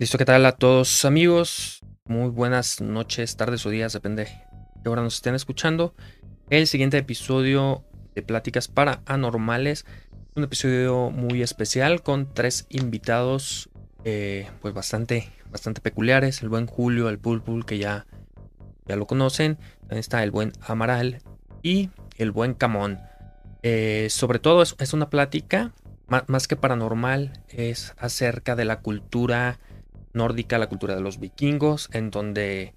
Listo, ¿qué tal a todos amigos? Muy buenas noches, tardes o días, depende de qué hora nos estén escuchando. El siguiente episodio de Pláticas para Anormales, un episodio muy especial con tres invitados eh, pues bastante, bastante peculiares. El buen Julio, el Pulpul, que ya, ya lo conocen. También está el buen Amaral y el buen Camón. Eh, sobre todo es, es una plática más que paranormal, es acerca de la cultura nórdica, la cultura de los vikingos, en donde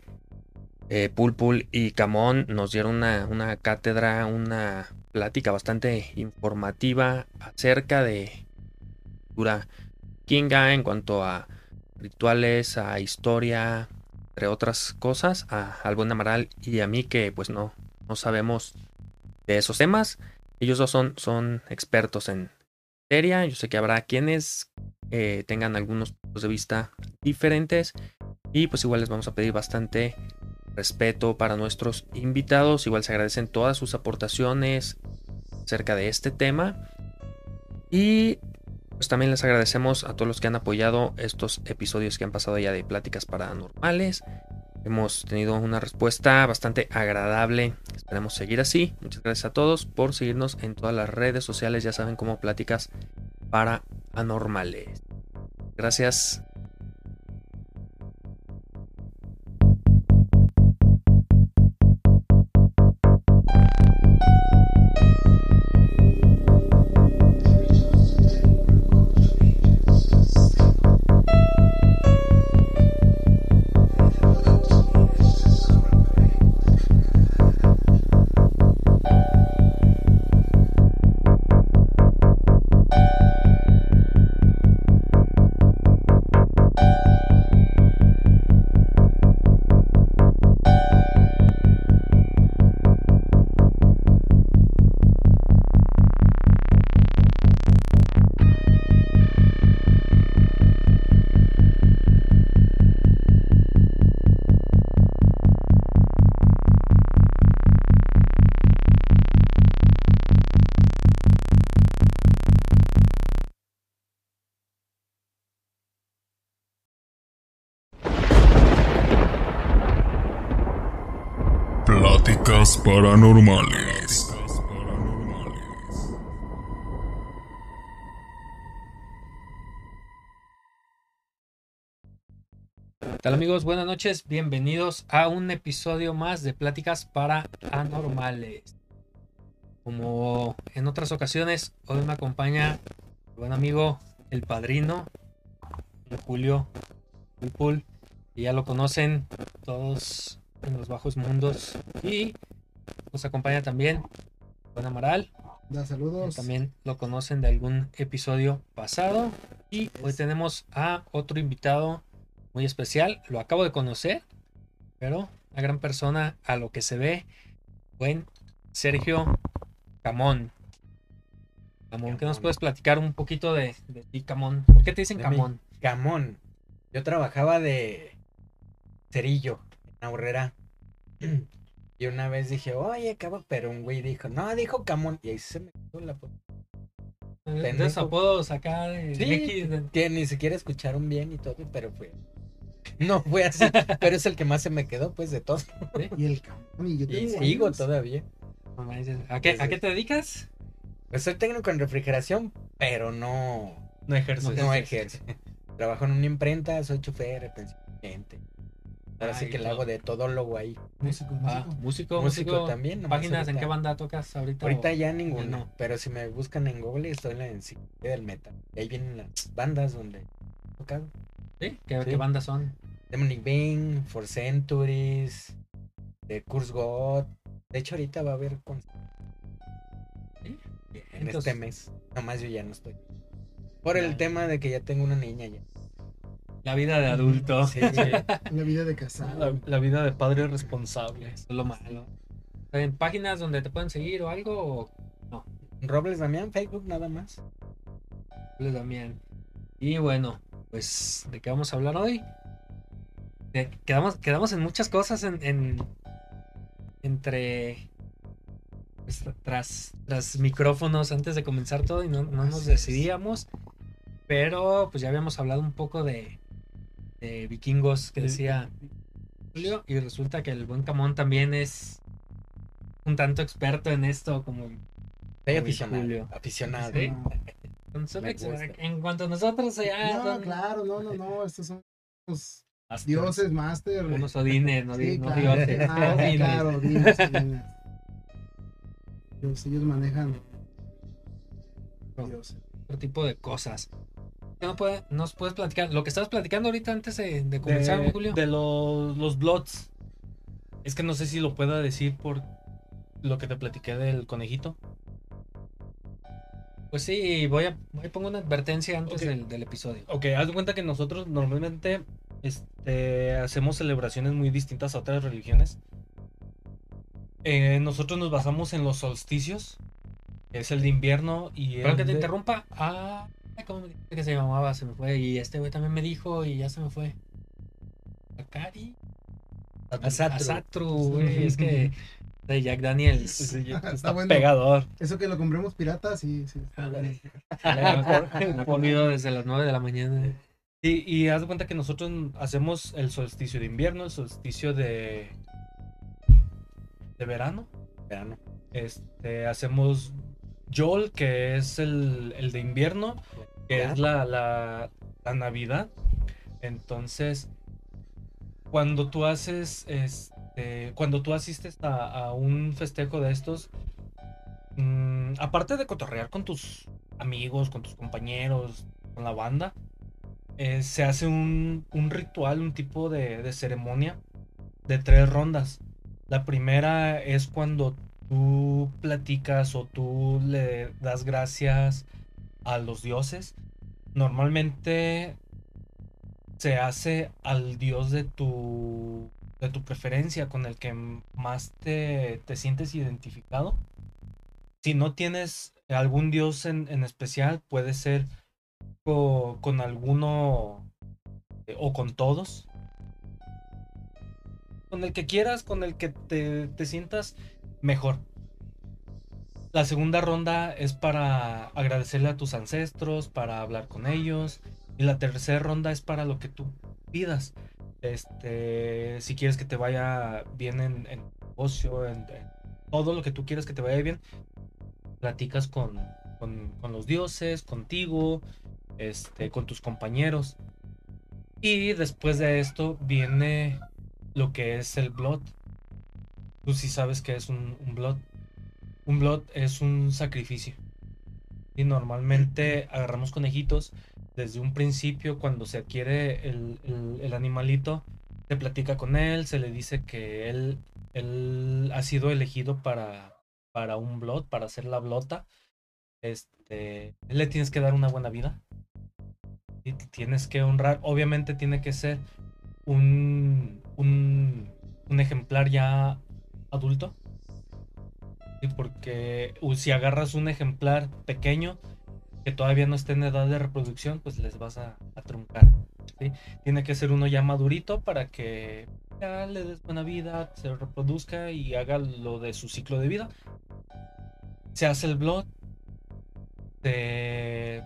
eh, Pulpul y Camón nos dieron una, cátedra, una plática bastante informativa acerca de cultura vikinga en cuanto a rituales, a historia, entre otras cosas, a, al buen Amaral y a mí que pues no, no sabemos de esos temas. Ellos dos son, son expertos en seria. Yo sé que habrá quienes eh, tengan algunos de vista diferentes. Y pues igual les vamos a pedir bastante respeto para nuestros invitados. Igual se agradecen todas sus aportaciones acerca de este tema. Y pues también les agradecemos a todos los que han apoyado estos episodios que han pasado ya de pláticas paranormales. Hemos tenido una respuesta bastante agradable. Esperemos seguir así. Muchas gracias a todos por seguirnos en todas las redes sociales. Ya saben cómo pláticas paranormales. Gracias. Paranormales. ¿Qué tal amigos? Buenas noches, bienvenidos a un episodio más de Pláticas Paranormales. Como en otras ocasiones, hoy me acompaña mi buen amigo, el padrino, Julio Pulpul, y ya lo conocen todos en los bajos mundos. Y nos acompaña también Juan Amaral. Da saludos. También lo conocen de algún episodio pasado. Y hoy tenemos a otro invitado muy especial. Lo acabo de conocer, pero una gran persona a lo que se ve. Buen Sergio Camón. Camón, ¿qué nos puedes platicar un poquito de, ti, Camón? ¿Por qué te dicen Camón? Camón. Yo trabajaba de cerillo en la Y una vez dije, oye, cabrón, pero un güey dijo, no, dijo Camón. Y ahí se me quedó la Entonces apodos acá de sí, que ni siquiera escucharon bien y todo, pero fue. No fue así, pero es el que más se me quedó, pues, de todo. Y el Camón, y yo Y sigo todavía. ¿A qué, ¿A qué te dedicas? Pues soy técnico en refrigeración, pero no. No ejerzo. No, ejerzo. Trabajo en una imprenta, soy chofer, pensión Ahora sí que le hago de todólogo ahí. Músico, ah, músico. músico, también. ¿Páginas en qué banda tocas ahorita? Ahorita ya ninguno. Pero si me buscan en Google, estoy en la enciclopedia del metal. Y ahí vienen las bandas donde he tocado. ¿Sí? ¿Qué, bandas son? Demonic Bing, For Centuries, The Curse God. De hecho, ahorita va a haber con... ¿Sí? en este mes. Nomás yo ya no estoy. Por el tema de que ya tengo una niña ya. La vida de adulto. Sí, La vida de casado. La, vida de padre responsable. Eso es lo malo. ¿En páginas donde te pueden seguir o algo? O no. Robles Damián, Facebook nada más. Robles Damián. Y bueno, pues, ¿de qué vamos a hablar hoy? Quedamos, quedamos en muchas cosas en, entre pues, tras, tras micrófonos antes de comenzar todo y no, no nos decidíamos. Pero pues ya habíamos hablado un poco de, de vikingos que decía Julio y resulta que el buen Camón también es un tanto experto en esto como Uy, aficionado. Julio. Aficionado. Sí. En cuanto a nosotros ya no, son claro, no, no, no. Estos son los dioses master. unos odines, no, Sí, no claro. dioses, Ah, odines. claro. Ellos, ellos manejan. Dioses. otro tipo de cosas. ¿Qué no puede- nos puedes platicar? Lo que estabas platicando ahorita antes de, de comenzar, de, Julio. de los, los Bloods. Es que no sé si lo pueda decir por lo que te platiqué del conejito. Pues sí, voy a, voy a poner una advertencia antes del, del episodio. Ok, haz de cuenta que nosotros normalmente este, hacemos celebraciones muy distintas a otras religiones. Eh, nosotros nos basamos en los solsticios, que es el de invierno y el que te de- interrumpa. Ah, ¿cómo me dijiste que se llamaba? Se me fue. Y este güey también me dijo y ya se me fue. Akari. Asatru. Asatru, güey. Es que de Jack Daniels. Sí, ya Está está bueno. pegador. Eso que lo compremos pirata, sí, sí. está bueno. Desde las 9 de la mañana. Sí, y haz de cuenta que nosotros hacemos el solsticio de invierno, el solsticio de. de verano. Verano. Este, hacemos Yol, que es el, el de invierno, que Ya. es la, la, la Navidad. Entonces, cuando tú haces, este, cuando tú asistes a, a un festejo de estos, mm, aparte de cotorrear con tus amigos, con tus compañeros, con la banda, eh, se hace un, un ritual, un tipo de, de ceremonia de tres rondas. La primera es cuando tú platicas o tú le das gracias a los dioses. Normalmente se hace al dios de tu, de tu preferencia, con el que más te, te sientes identificado. Si no tienes algún dios en, en especial, puede ser co- con alguno eh, o con todos. Con el que quieras, con el que te, te sientas mejor. La segunda ronda es para agradecerle a tus ancestros, para hablar con ellos. Y la tercera ronda es para lo que tú pidas. Este, si quieres que te vaya bien en, en negocio, en, todo lo que tú quieras que te vaya bien, platicas con, con, con los dioses, contigo, este, con tus compañeros. Y después de esto viene lo que es el blood. Tú sí sabes que es un, un blood. Un blood es un sacrificio. Y normalmente agarramos conejitos desde un principio cuando se adquiere el, el- animalito. Se platica con él, se le dice que él, él ha sido elegido para, para un blood, para hacer la blota. Este, le tienes que dar una buena vida. Y tienes que honrar. Obviamente tiene que ser un, un, un ejemplar ya adulto. Sí, porque si agarras un ejemplar pequeño que todavía no esté en edad de reproducción, pues les vas a, truncar. Tiene que ser uno ya madurito para que ya le des buena vida, se reproduzca y haga lo de su ciclo de vida. Se hace el blood, se,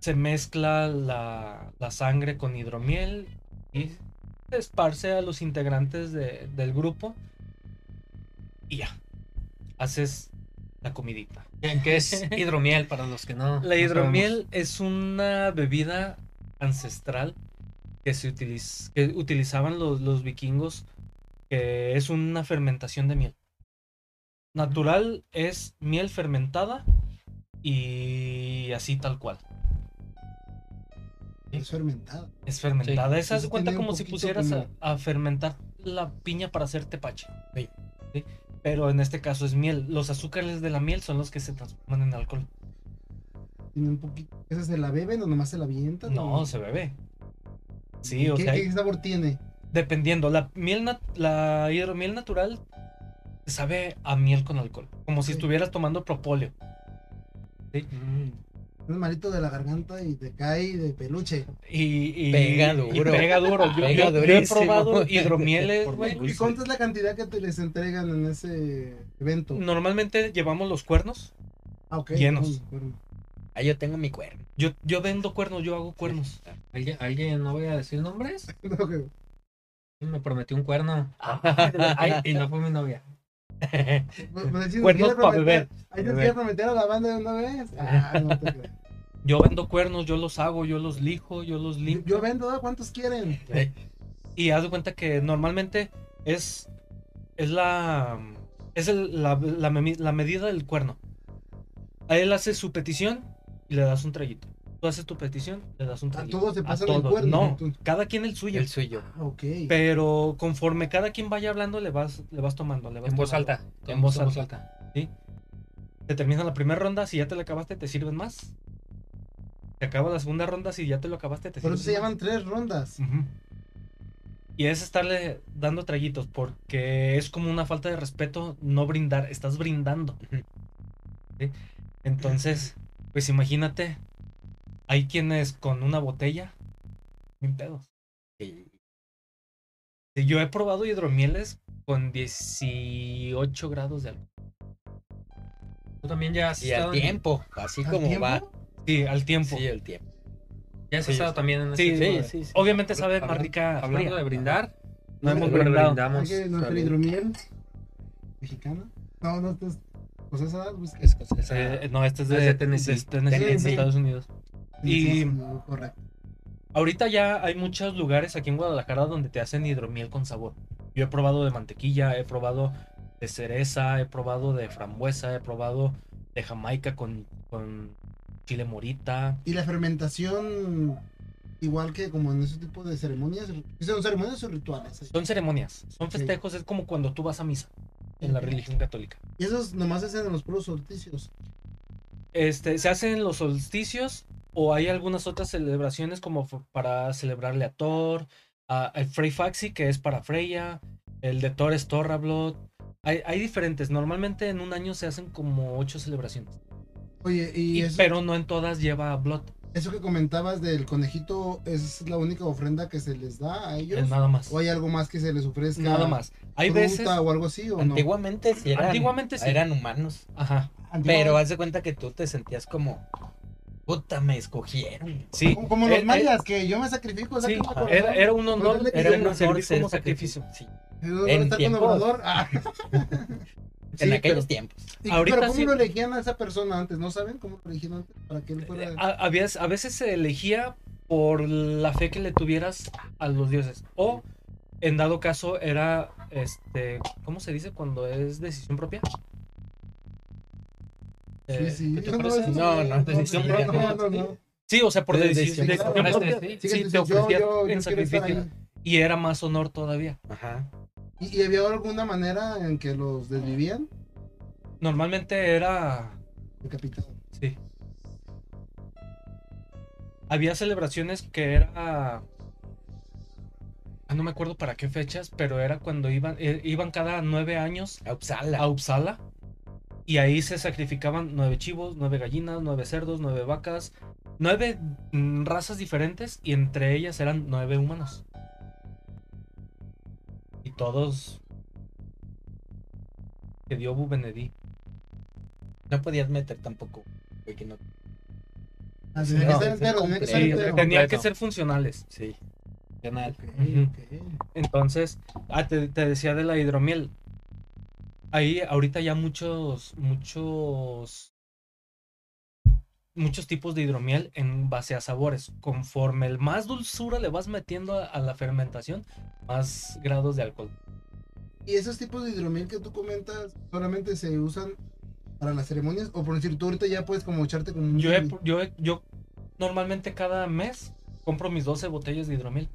se mezcla la, la sangre con hidromiel y se esparce a los integrantes de- del grupo y ya, haces la comidita. Que es hidromiel para los que no. La no hidromiel es una bebida ancestral que se utiliz- que utilizaban los, los vikingos, que es una fermentación de miel. Natural es miel fermentada y así tal cual. Es fermentada. Es fermentada. Esa Eso se cuenta como si pusieras a, fermentar la piña para hacer tepache. Sí. ¿sí? Pero en este caso es miel. Los azúcares de la miel son los que se transforman en alcohol. Tiene un poquito. ¿Esa se la beben o nomás se la avientan? No, o- se bebe. Sí, o ¿Qué, sea, ¿Qué sabor tiene? Dependiendo, la miel, nat- la hidromiel natural sabe a miel con alcohol, como si Sí. estuvieras tomando propóleo. Un malito de la garganta y te cae de peluche. Y, y- Pega y duro. pega duro. Yo, Pega yo- yo he probado hidromieles, Por güey. ¿Y cuánto es la cantidad que te les entregan en ese evento? Normalmente llevamos los cuernos Ah, ok. llenos. Ah, yo tengo mi cuerno. Yo, yo vendo cuernos, yo hago cuernos. ¿Alguien, alguien, no voy a decir nombres? No. Me prometió un cuerno. Ay, y no fue mi novia. Pues, pues, Cuernos quiere pa' prometer- beber. Ahí nos Beber. quiere prometer a la banda de una vez. Ah, no te creas. Yo vendo cuernos, yo los hago, yo los lijo, yo los Yo, limpio. yo vendo, ¿ah? ¿cuántos quieren? Y haz de cuenta que normalmente es, es la es el- la, la la medida del cuerno. A él hace su petición y le das un traguito. Tú haces tu petición, le das un A traguito. todos se A pasan el todos. cuerno. No, cada quien el suyo. El suyo. Ah, ok. Pero conforme cada quien vaya hablando, le vas, le vas tomando. Le vas En voz alta. En voz Todos alta. Te termina la primera ronda, si ya te la acabaste, te sirven más. Te acaba la segunda ronda, si ya te lo acabaste, te Por sirven eso se más. llaman tres rondas. Y es estarle dando traguitos, porque es como una falta de respeto no brindar, estás brindando. ¿sí? Entonces, pues imagínate, hay quienes con una botella, sin pedos. Sí. Yo he probado hidromieles con 18 grados de alcohol. Tú también ya has Y al en- tiempo, así ¿Al como tiempo? va. Sí, al tiempo. Sí, el tiempo. Ya has Sí, estado sí. también en Sí, este tipo Sí, de- sí, sí. Obviamente sabe más Hablando- rica. Hablando fría. de brindar, No hemos Bueno, brindado. brindamos. Hay que nuestra Salud. hidromiel mexicana. No, no, es. Pues esa, pues, es escocesa. Eh, no, este es de, es de Tennessee. de Tennessee, Tennessee. de Estados Unidos. Sí, y- correcto. Ahorita ya hay muchos lugares aquí en Guadalajara donde te hacen hidromiel con sabor. Yo he probado de mantequilla, he probado de cereza, he probado de frambuesa, he probado de jamaica con, con chile morita. Y la fermentación, igual que como en ese tipo de ceremonias, ¿son ceremonias o rituales? Son ceremonias, son festejos, es como cuando tú vas a misa en la religión católica. Y esos nomás se hacen en los puros solsticios. Este, se hacen los solsticios o hay algunas otras celebraciones como para celebrarle a Thor, a, el Frey Faxi que es para Freya, el de Thor es Thorrablot. Hay, hay diferentes, normalmente en un año se hacen como ocho celebraciones. Oye, y, Y- eso, pero no en todas lleva Blood, eso que comentabas del conejito, ¿es la única ofrenda que se les da a ellos? es nada más. ¿O hay algo más que se les ofrezca? Nada más. Hay veces, o algo así o no? Antiguamente sí eran, Antiguamente sí. eran humanos. ajá, Pero haz de cuenta que tú te sentías como. Puta, me escogieron. sí. como, como los Eh, eh, mayas, que yo me sacrifico, sí, era, era un honor, era un no honor ser servir como sacrificio. sacrificio. Sí. ¿No en está con tiempos. Obrador? Ah. en Sí, aquellos pero- tiempos. ¿Y- Ahorita pero ¿cómo sí. lo elegían a esa persona antes? ¿No saben cómo lo elegían antes? Para que él fuera... A, había- a veces se elegía por la fe que le tuvieras a los dioses. O, en dado caso, era, este, ¿cómo se dice cuando es decisión propia? Eh, Sí, sí. ¿qué te No, parece? No, no, decisión sí, propia, no, no, no, no. Sí, o sea, por De decisión, propia. Sí, Sí, sí, te ofrecía yo- yo en sacrificio. Y era más honor todavía. Ajá. ¿Y, y había alguna manera en que los desvivían? Normalmente era, Decapitado. sí. Había celebraciones que era... ah, No me acuerdo para qué fechas, pero era cuando iban, eh, iban cada nueve años A Uppsala. a Uppsala y ahí se sacrificaban nueve chivos, nueve gallinas, nueve cerdos, nueve vacas, nueve mm, razas diferentes y entre ellas eran nueve humanos. Y todos que dio Benedí. No podías meter tampoco. güey, que no- Ah, tenía No, que ser es entero, tenía que ser Sí, que funcionales. Sí. Entonces, ah, te, te decía de la hidromiel. Ahí ahorita ya muchos, muchos, muchos tipos de hidromiel en base a sabores. Conforme el más dulzura le vas metiendo a, a la fermentación, más grados de alcohol. ¿Y esos tipos de hidromiel que tú comentas solamente se usan para las ceremonias? O por decir, tú ahorita ya puedes como echarte como un... Yo, he- yo, he- yo normalmente cada mes compro mis 12 botellas de hidromiel.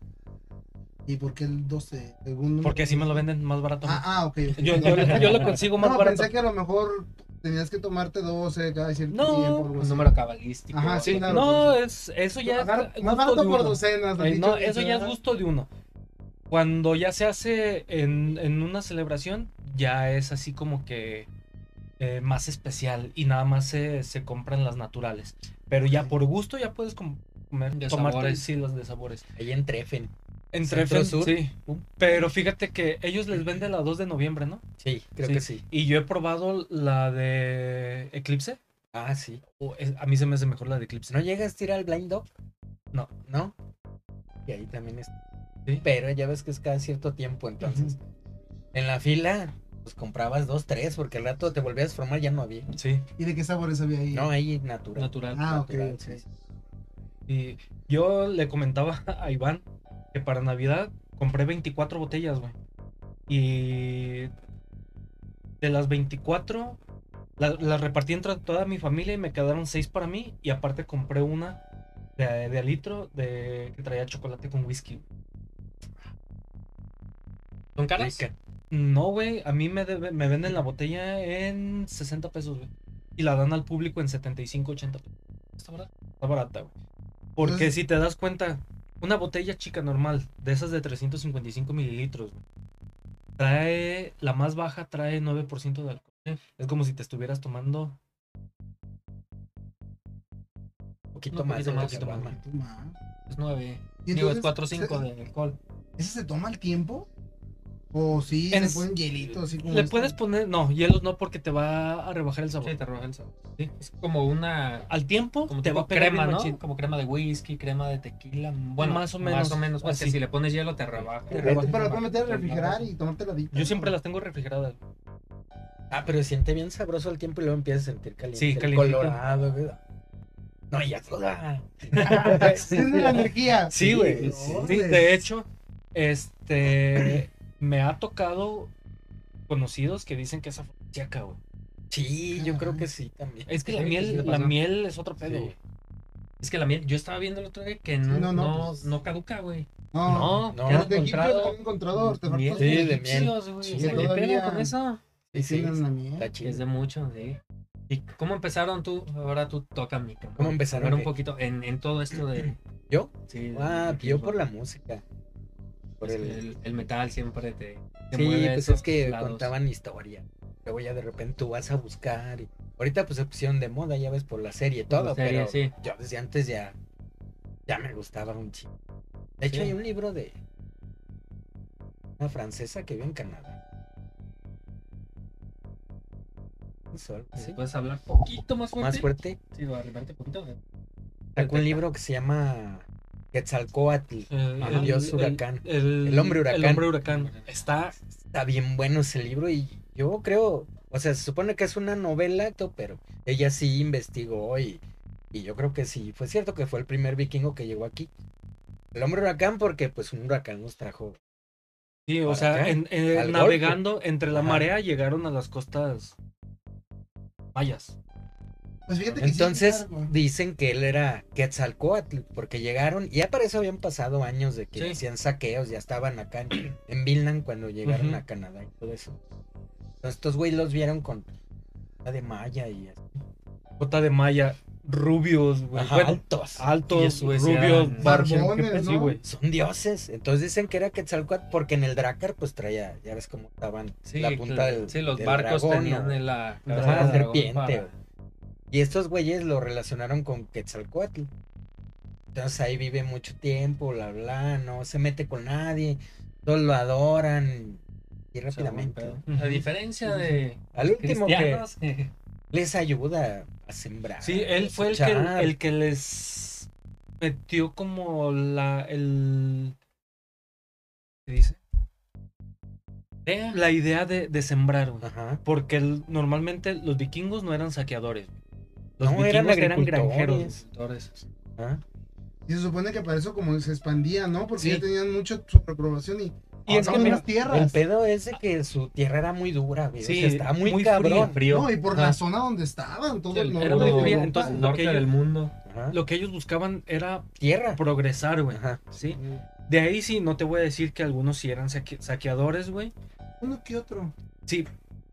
¿Y por qué el 12? Según- Porque así me lo venden más barato. Ah, ah, ok. yo, yo, yo lo consigo más no, barato. pensé que a lo mejor tenías que tomarte 12 cada cierto No, tiempo. algo Un número cabalístico. Ajá, sí, claro. No, es, eso ya es más barato por docenas. Eh, no, eso ya es gusto de uno. Cuando ya se hace en, en una celebración, ya es así como que eh, más especial y nada más se, se compran las naturales. Pero ya por gusto ya puedes com- comer, De tomarte sabores. sí, las de sabores. Ahí en Trefen. Entre Centro Sur. sí. Pero fíjate que ellos les venden la 2 de noviembre, ¿no? Sí, creo Sí. que sí. Y yo he probado la de Eclipse. Ah, sí. O es- a mí se me hace mejor la de Eclipse. ¿No llegas a ir al Blind Dog? No. ¿No? Y ahí también es. Sí. Pero ya ves que es cada cierto tiempo, entonces. En la fila, pues comprabas dos, tres, porque al rato te volvías a formar, ya no había. Sí, ¿Y de qué sabores había ahí? No, ahí natural. natural. Ah, ok, natural, ok. sí, sí. Y yo le comentaba a Iván que para Navidad compré 24 botellas, güey. Y de las 24, la- las repartí entre toda mi familia y me quedaron 6 para mí. Y aparte compré una de, de litro de, que traía chocolate con whisky. ¿Son caras? No, güey, a mí me, debe- me venden la botella en 60 pesos, güey. Y la dan al público en 75, 80 pesos. ¿Está barata? Está barata, güey. Porque Entonces- si te das cuenta, una botella chica normal, de esas de 355 mililitros, güey, trae, la más baja trae 9% de alcohol. Es como si te estuvieras tomando. Un poquito Un más poquito más. Es 9. ¿Y Digo, es entonces, 4 o 5 se- de alcohol. ¿Ese se toma el tiempo? ¿O sí En- le ponen hielito así como Le este? puedes poner, no, hielos no, porque te va a rebajar el sabor. Sí, te rebaja el sabor. Sí, es como una. Al tiempo Como te va tipo a pegar crema, ¿no? machín. Como crema de whisky, crema de tequila. Bueno, Más o menos, Más o menos, porque así. si le pones hielo te rebaja. Te Pero rebaja. pero la puedes meter al refrigerar y tomártela adicta. Yo siempre las tengo refrigeradas. Ah, pero siente bien sabroso al tiempo y luego empiezas a sentir caliente. Sí, el calientito. Colorado, güey. No, ya toda. Tiene la energía. Sí, güey. sí. Sí, de hecho, este me ha tocado conocidos que dicen que esa chaca, güey. Sí, yo creo que sí también. Es que la Sí, sí, sí, miel, la miel es otro pedo, Sí. güey. Es que la miel, yo estaba viendo el otro día que no, no, no, no, no, pues- caduca, güey. No, No, no. de encontrado han encontrado artefactos Sí, de miel. güey. Sí, ¿qué con eso? que Sí, tienen la miel. Está chido. Es de mucho, sí. ¿Y cómo empezaron tú? Ahora tú toca mi ¿Cómo empezaron un poquito en, en todo esto de. ¿Yo? Sí, Ah, de- yo por la música. Por el... que el, el metal siempre te, te Sí, mueve pues es que lados. contaban historia. Luego ya de repente tú vas a buscar. Y... Ahorita pues se pusieron de moda, ya ves, por la serie la todo. serie, pero sí. yo desde antes ya, ya me gustaba un chingo. De hecho Sí. hay un libro de una francesa que vive en Canadá. Así. ¿Puedes hablar poquito más fuerte? Más fuerte. Sí, arrimarte un poquito. Sacó un libro que se llama Quetzalcoatl. El, El dios huracán. El, El hombre huracán. El hombre huracán. Está. Está bien bueno ese libro y yo creo, o sea, se supone que es una novela, pero ella sí investigó y, y yo creo que sí, fue cierto que fue el primer vikingo que llegó aquí. El hombre huracán porque pues un huracán nos trajo. Sí, o ¿Para sea, en- navegando entre la Ajá. marea llegaron a las costas mayas. Pues fíjate que sí, Entonces claro. dicen que él era Quetzalcoatl porque llegaron y ya para eso habían pasado años de que Sí. hacían saqueos, ya estaban acá en, en Vinland cuando llegaron a Canadá y todo eso. Entonces estos güey los vieron con la de Maya y así. Bota de maya, rubios, güey. Ajá, Bueno, altos. altos, rubios, güey. Son dioses. Entonces dicen que era Quetzalcoatl porque en el Drakkar pues traía, ya ves cómo estaban Sí, la punta del sí, los del barcos dragón, tenían ¿no? en la la serpiente. para- Y estos güeyes lo relacionaron con Quetzalcoatl. Entonces ahí vive mucho tiempo, bla, bla, no se mete con nadie, todos lo adoran y rápidamente. A diferencia de Al último que- cristianos, Les ayuda a sembrar. Sí, él fue el que, el que les metió como la, el, ¿qué dice? La idea de, de sembrar, güey. Ajá. Porque el- normalmente los vikingos no eran saqueadores. güey. Los No, eran eran, granjeros. Ajá. Y se supone que para eso como se expandía, ¿no? Porque Sí. ya tenían mucha superpoblación y... Y es que mira, tierras. El pedo es de que su tierra era muy dura, güey. Sí, o sea, estaba muy, muy cabrón. frío. No, y por Ajá. la zona donde estaban, todo el norte era muy fría, entonces, el lo norte que del mundo. Ajá. Lo que ellos buscaban era Tierra. progresar, güey. Ajá. ¿sí? De ahí sí, no te voy a decir que algunos sí eran saque- saqueadores, güey. Uno que otro. Sí,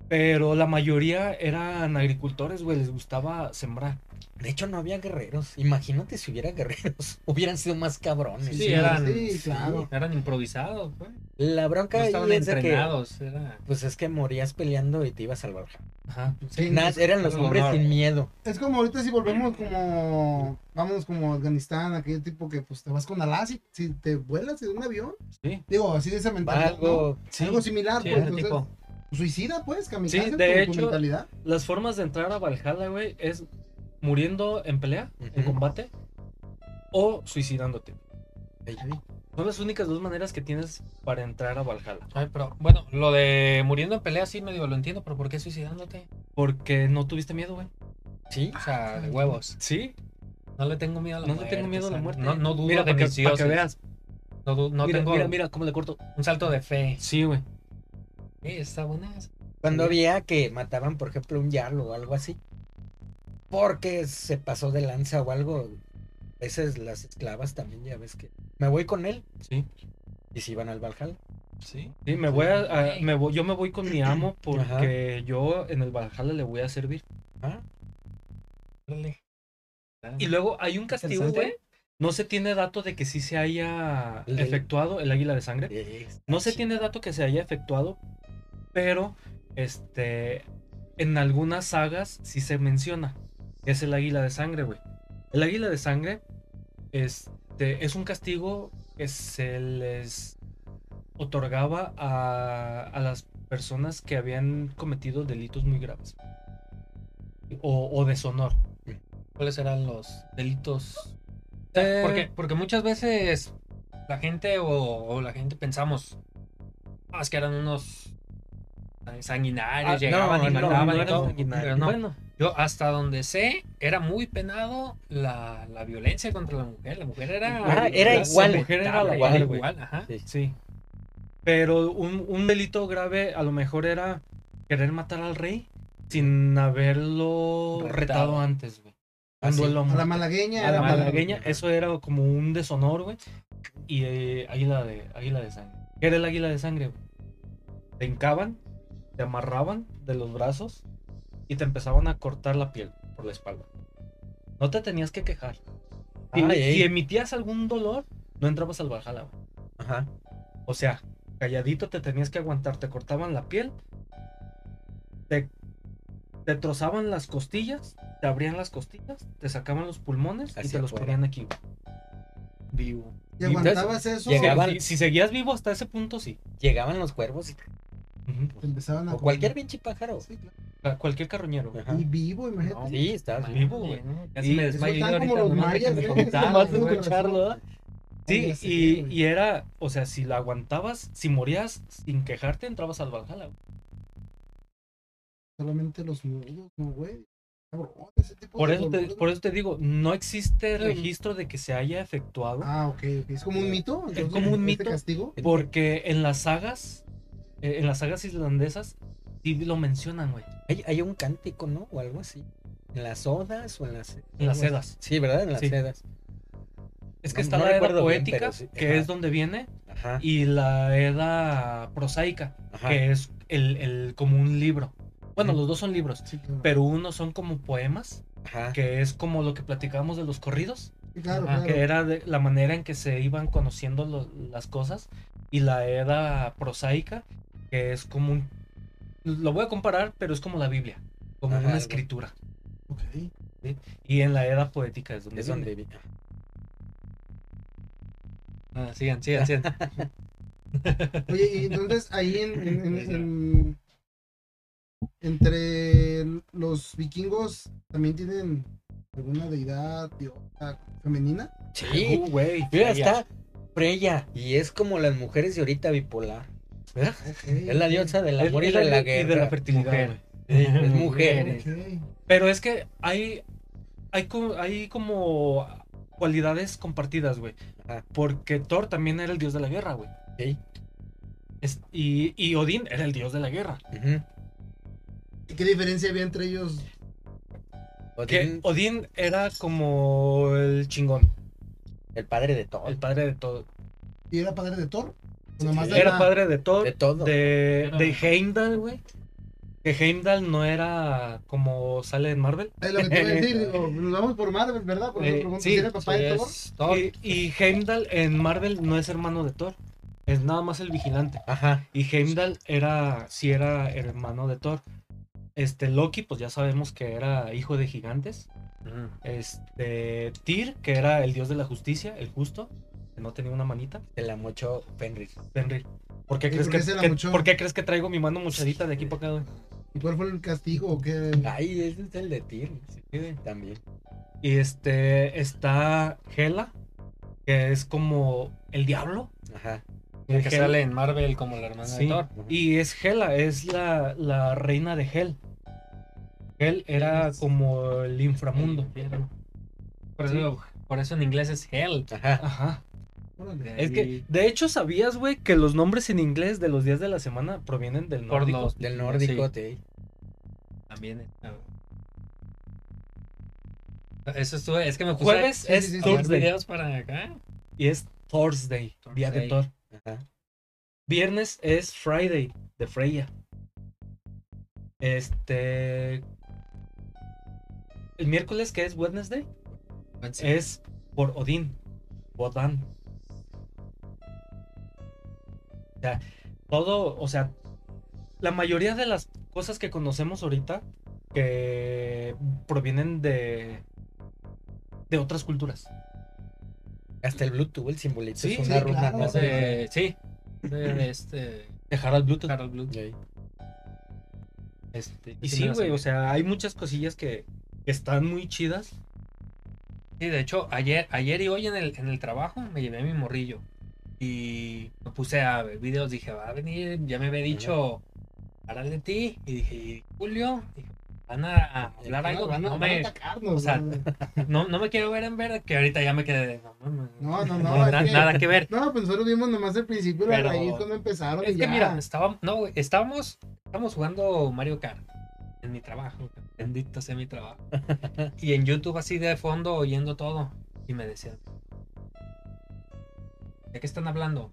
pero la mayoría eran agricultores, güey. Les gustaba sembrar. De hecho, no había guerreros. Imagínate si hubiera guerreros. Hubieran sido más cabrones. Sí, eran, sí, claro. eran improvisados, pues. La bronca No estaban es de que, entrenados. Era... pues es que morías peleando y te ibas al Valhalla. Ajá. Sí, Nada, eran los hombres sin miedo. Es como ahorita si volvemos como, vámonos como a Afganistán, aquel tipo que pues te vas con alas y si te vuelas en un avión, Sí. digo, así de esa mentalidad, Algo. ¿no? Sí. algo similar, Sí, pues, entonces, tipo. Suicida, pues, kamikaze Sí, de tu hecho- mentalidad. Las formas de entrar a Valhalla, güey, es muriendo en pelea, en Ujú. combate, o suicidándote. Son las únicas dos maneras que tienes para entrar a Valhalla. Ay, pero bueno, lo de muriendo en pelea sí medio lo entiendo, pero ¿por qué suicidándote? Porque no tuviste miedo, güey. Sí, O sea, de huevos. Sí, No le tengo miedo a la no muerte. te tengo miedo a la muerte. No, no dudo mira, de que, mis para que dioses. veas. No, no mira, tengo mira, mira cómo le corto. un salto de fe. Sí, güey. Sí, está buena esa. Cuando había que mataban, por ejemplo, un yarlo o algo así. Porque se pasó de lanza o algo. A veces las esclavas también, ya ves que. Me voy con él. Sí. Y si van al Valhalla. Sí. Sí, me voy a, a- Güey. me voy, yo me voy con mi amo porque Ajá. yo en el Valhalla le voy a servir. Ah, Órale. Y luego hay un castigo, güey. No se tiene dato de que sí se haya El efectuado el águila de sangre. eh, No se tiene dato que se haya efectuado, pero este en algunas sagas sí se menciona. Es el águila de sangre, güey. El águila de sangre este, es un castigo que se les otorgaba a, a las personas que habían cometido delitos muy graves. O, o deshonor. ¿Cuáles eran los delitos? Eh, Porque, porque muchas veces la gente o, o la gente pensamos, "Ah, es que eran unos sanguinarios, Ah, llegaban no, y no, mataban no y era todo. no, Bueno, yo hasta donde sé, era muy penado la, la violencia contra la mujer. La mujer era... Ah, era la igual. la mujer era la igual, güey. igual, ajá. Sí. Sí. Pero un, un delito grave a lo mejor era querer matar al rey sin haberlo retado, Retado. antes, güey. Ah, a A la malagueña A era la malagueña, eso era como un deshonor, güey. Y eh, águila de águila de sangre. ¿Qué era el águila de sangre, güey? Te hincaban, te amarraban de los brazos y te empezaban a cortar la piel por la espalda. No te tenías que quejar. Si, Ay, ey. si emitías algún dolor, no entrabas al Valhalla. Ajá. O sea, calladito te tenías que aguantar, te cortaban la piel, te, te trozaban las costillas, te abrían las costillas, te sacaban los pulmones y te los ponían aquí. Vivo. Y aguantabas eso, Llegaban- Si, si seguías vivo hasta ese punto, sí. Llegaban los cuervos y- Te empezaban a o cualquier pinche pájaro. Sí, claro. Ca- Cualquier carroñero. Ajá. Y vivo, imagínate. No, Sí, estás vivo, güey. ¿no? Casi Y me yo como ahorita los mayas, escucharlo, ¿eh? Sí, y, y era, o sea, si la aguantabas, si morías sin quejarte, entrabas al Valhalla. güey. Solamente los mudos, no, güey. Cabrón, ese tipo Por de eso, te, por eso te digo, no existe registro de que se haya efectuado. Ah, ok, ok. Es como un mito. entonces, como un este mito. castigo. Porque en las sagas, eh, en las sagas islandesas, sí lo mencionan, güey. Hay, hay un cántico, ¿no? O algo así. ¿En las odas o en las... En las sedas. Sí, ¿verdad? En las Sí. sedas. Es que No- está no la edad bien, poética, sí. que Ajá. es donde viene, Ajá. y la edad prosaica, Ajá. que es el, el- como un libro. Bueno, los dos son libros, Sí, claro. pero uno son como poemas, Ajá. que es como lo que platicábamos de los corridos, claro, claro. que era de la manera en que se iban conociendo lo- las cosas, y la edad prosaica, que es como un... Lo voy a comparar, pero es como la Biblia, como Ajá, una escritura. Ok. Y en la edad poética es donde Es viene. donde vi- Ah, sigan, sigan, sigan. Oye, y entonces ahí en, en- en- en- entre los vikingos también tienen alguna deidad diosa femenina. Sí, Uh, güey, mira, está Freya. Y es como las mujeres de ahorita bipolar. ¿Verdad? Ok, Es la diosa del amor es y de la y guerra. de la fertilidad. Mujer. Es mujer. Pero es que hay, hay, hay como cualidades compartidas, güey. Ajá. Porque Thor también era el dios de la guerra, güey. Y, y Odín era el dios de la guerra. ¿Y qué diferencia había entre ellos? Que Odín, Odín era como el chingón, el padre de todo. el padre de todo. ¿Y era padre de Thor? ¿O Sí, nomás Era padre de Thor, De todo. de, Era- de Heimdall, güey. Que Heimdall no era como sale en Marvel. Es lo que te iba a decir, digo, nos vamos por Marvel, ¿verdad? Por Eh, pregunto Sí, si era papá sí, de Thor. es Thor. Y, y Heimdall en Marvel no es hermano de Thor. Es nada más el vigilante. Ajá. Y Heimdall era, sí era hermano de Thor. Este Loki, pues ya sabemos que era hijo de gigantes. Ujú. Este Tyr, que era el dios de la justicia, el justo, que no tenía una manita. Se la mochó Fenrir. Fenrir. ¿Por qué, ¿Y crees por qué que, se la que- mochó? por qué crees que traigo mi mano mochadita de aquí para acá, güey? ¿Y cuál fue el castigo o qué? Ay, ese es el de Tyr. Sí, también. Y este está Hela, que es como el diablo. Ajá. El que Hel- sale en Marvel como la hermana Sí, de Thor. y es Hela, es la, la reina de Hel. Hel era Es- como el inframundo. Por eso, por eso en inglés es Hell. Ajá. Ajá. Es que, de hecho, ¿sabías, güey, que los nombres en inglés de los días de la semana provienen del Por nórdico? los- Del nórdico, sí. También. es- Eso estuve, es que me puse Jueves es sí, sí, Thursday videos para acá. y es Thursday, día de Thursday. Thor. Ajá. Viernes es Friday, de Freya. Este. El miércoles, que es Wednesday, es por Odín. Wodan. Sea, todo, o sea, la mayoría de las cosas que conocemos ahorita que provienen de de otras culturas. Hasta el Bluetooth, el simbolito. Sí, es una sí, runa, claro. ¿no? Es de- sí. De este. De Harald Bluetooth. Harold Blue. Sí. Este, y sí, güey, o sea, hay muchas cosillas que, que están muy chidas. Sí, de hecho, ayer, ayer y hoy en el, en el trabajo me llevé mi morrillo. Y me puse a ver videos, dije, va a venir, ya me había dicho, hablar de ti. Y dije, ¿y Julio, Dije, van a, a hablar algo. Van a- no, van a me, o sea, ¿no? no, no me quiero ver en verde, que ahorita ya me quedé no, mames, No, no, no, na- que- nada que ver. No, pues nosotros vimos nomás el principio, la Pero- raíz cuando empezaron. Es y que ya. mira, estábamos, no, güey, estábamos, estábamos jugando Mario Kart en mi trabajo. Bendito sea mi trabajo. Y en YouTube así de fondo oyendo todo. Y me decían, ¿de qué están hablando?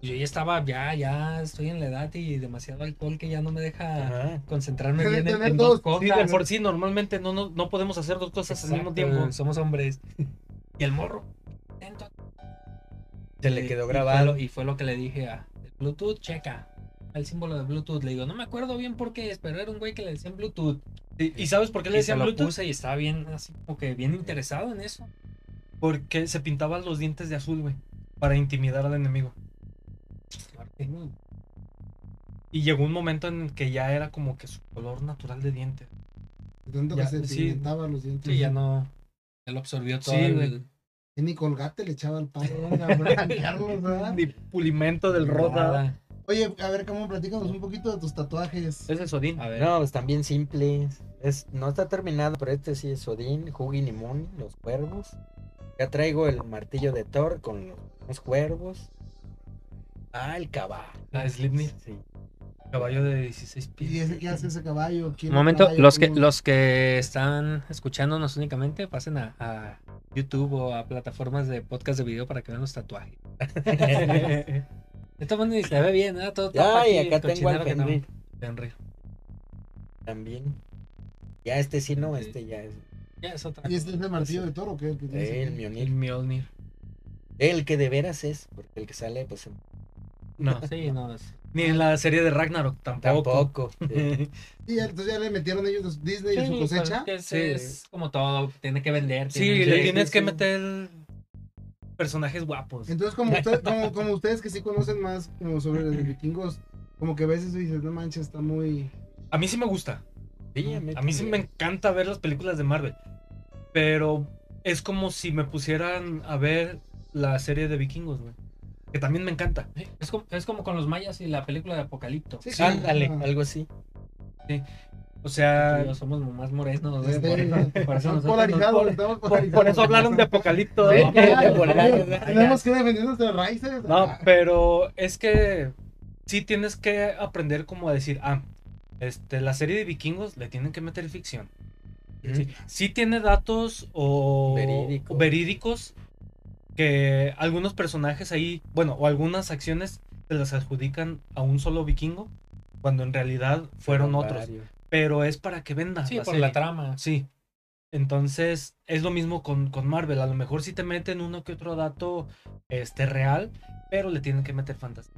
Yo ya estaba, ya, ya estoy en la edad y demasiado alcohol que ya no me deja Ajá. concentrarme Debe bien en, en dos, cosas. Sí, de por sí, normalmente no, no, no podemos hacer dos cosas al mismo tiempo. Somos hombres. Y el morro. Se le quedó y fue grabado. lo- Y fue lo que le dije a Bluetooth, checa. El símbolo de Bluetooth. Le digo, no me acuerdo bien por qué es, pero era un güey que le decían Bluetooth. ¿Y sabes por qué le Y se decían lo Bluetooth? puse y estaba bien, así como que bien interesado en eso. Porque se pintaban los dientes de azul, güey. Para intimidar al enemigo. Y llegó un momento en que ya era como que su color natural de diente. De tanto Ya, que se sí. los dientes. Sí, ya no. Lo absorbió todo. Sí, el- güey. Y ni colgate le echaba al palo. Ni pulimento del roda. Oye, a ver, ¿cómo platícanos un poquito de tus tatuajes? Es el Sodín. A ver. No, están bien simples. Es, no está terminado, pero este sí es Odín, Hugin y Moon, los cuervos. Ya traigo el martillo de Thor con los, cuervos. Ah, el caballo. Ah, Slipnir. Sí. Caballo de 16 pies. ¿Y ese qué hace ese caballo? ¿Quién Un momento, caballo? los que, los que están escuchándonos únicamente, pasen a, a YouTube o a plataformas de podcast de video para que vean los tatuajes. Esto bueno, se ve bien, ¿no? Todo Ya, y acá tengo al que no. Henry. también. Ya este sí no, este ya es Ya es otra ¿Y este es el martillo de toro? ¿Qué? ¿El que tienes el aquí? El Mjolnir. El que de veras es, porque el que sale, pues No. Sí, no, es- Ni en la serie de Ragnarok tampoco. tampoco. Sí. Ya, entonces ya le metieron ellos los Disney en Sí, su cosecha. pues, es, Sí. es como todo, tiene que vender. Sí, tiene le que- tienes sí, que sí. meter personajes guapos. Entonces, como, usted- como, como ustedes que sí conocen más como sobre los vikingos, como que a veces dices, no manches, está muy... A mí sí me gusta. Sí, A mí sí me encanta ver las películas de Marvel. Pero es como si me pusieran a ver la serie de vikingos, güey. Que también me encanta. Sí, Es como, es como con los mayas y la película de Apocalipto. Sí, sí. Ándale, Ah. algo así. O sea, yo somos más morenos. Sí, ¿eh? por, eso polarizados, nos- estamos por, polarizados. por eso hablaron de Apocalipto. Sí, ¿no? Tenemos que defender nuestras raíces. No, Ah, pero es que sí tienes que aprender como a decir, ah, este, la serie de vikingos le tienen que meter ficción. Sí, sí tiene datos o Verídicos. o verídicos que algunos personajes ahí, bueno, o algunas acciones se las adjudican a un solo vikingo, cuando en realidad fueron otros. varios. Pero es para que venda. Sí, la por serie. la trama. Sí. Entonces, es lo mismo con, con Marvel. A lo mejor sí te meten uno que otro dato este, real, pero le tienen que meter fantasía.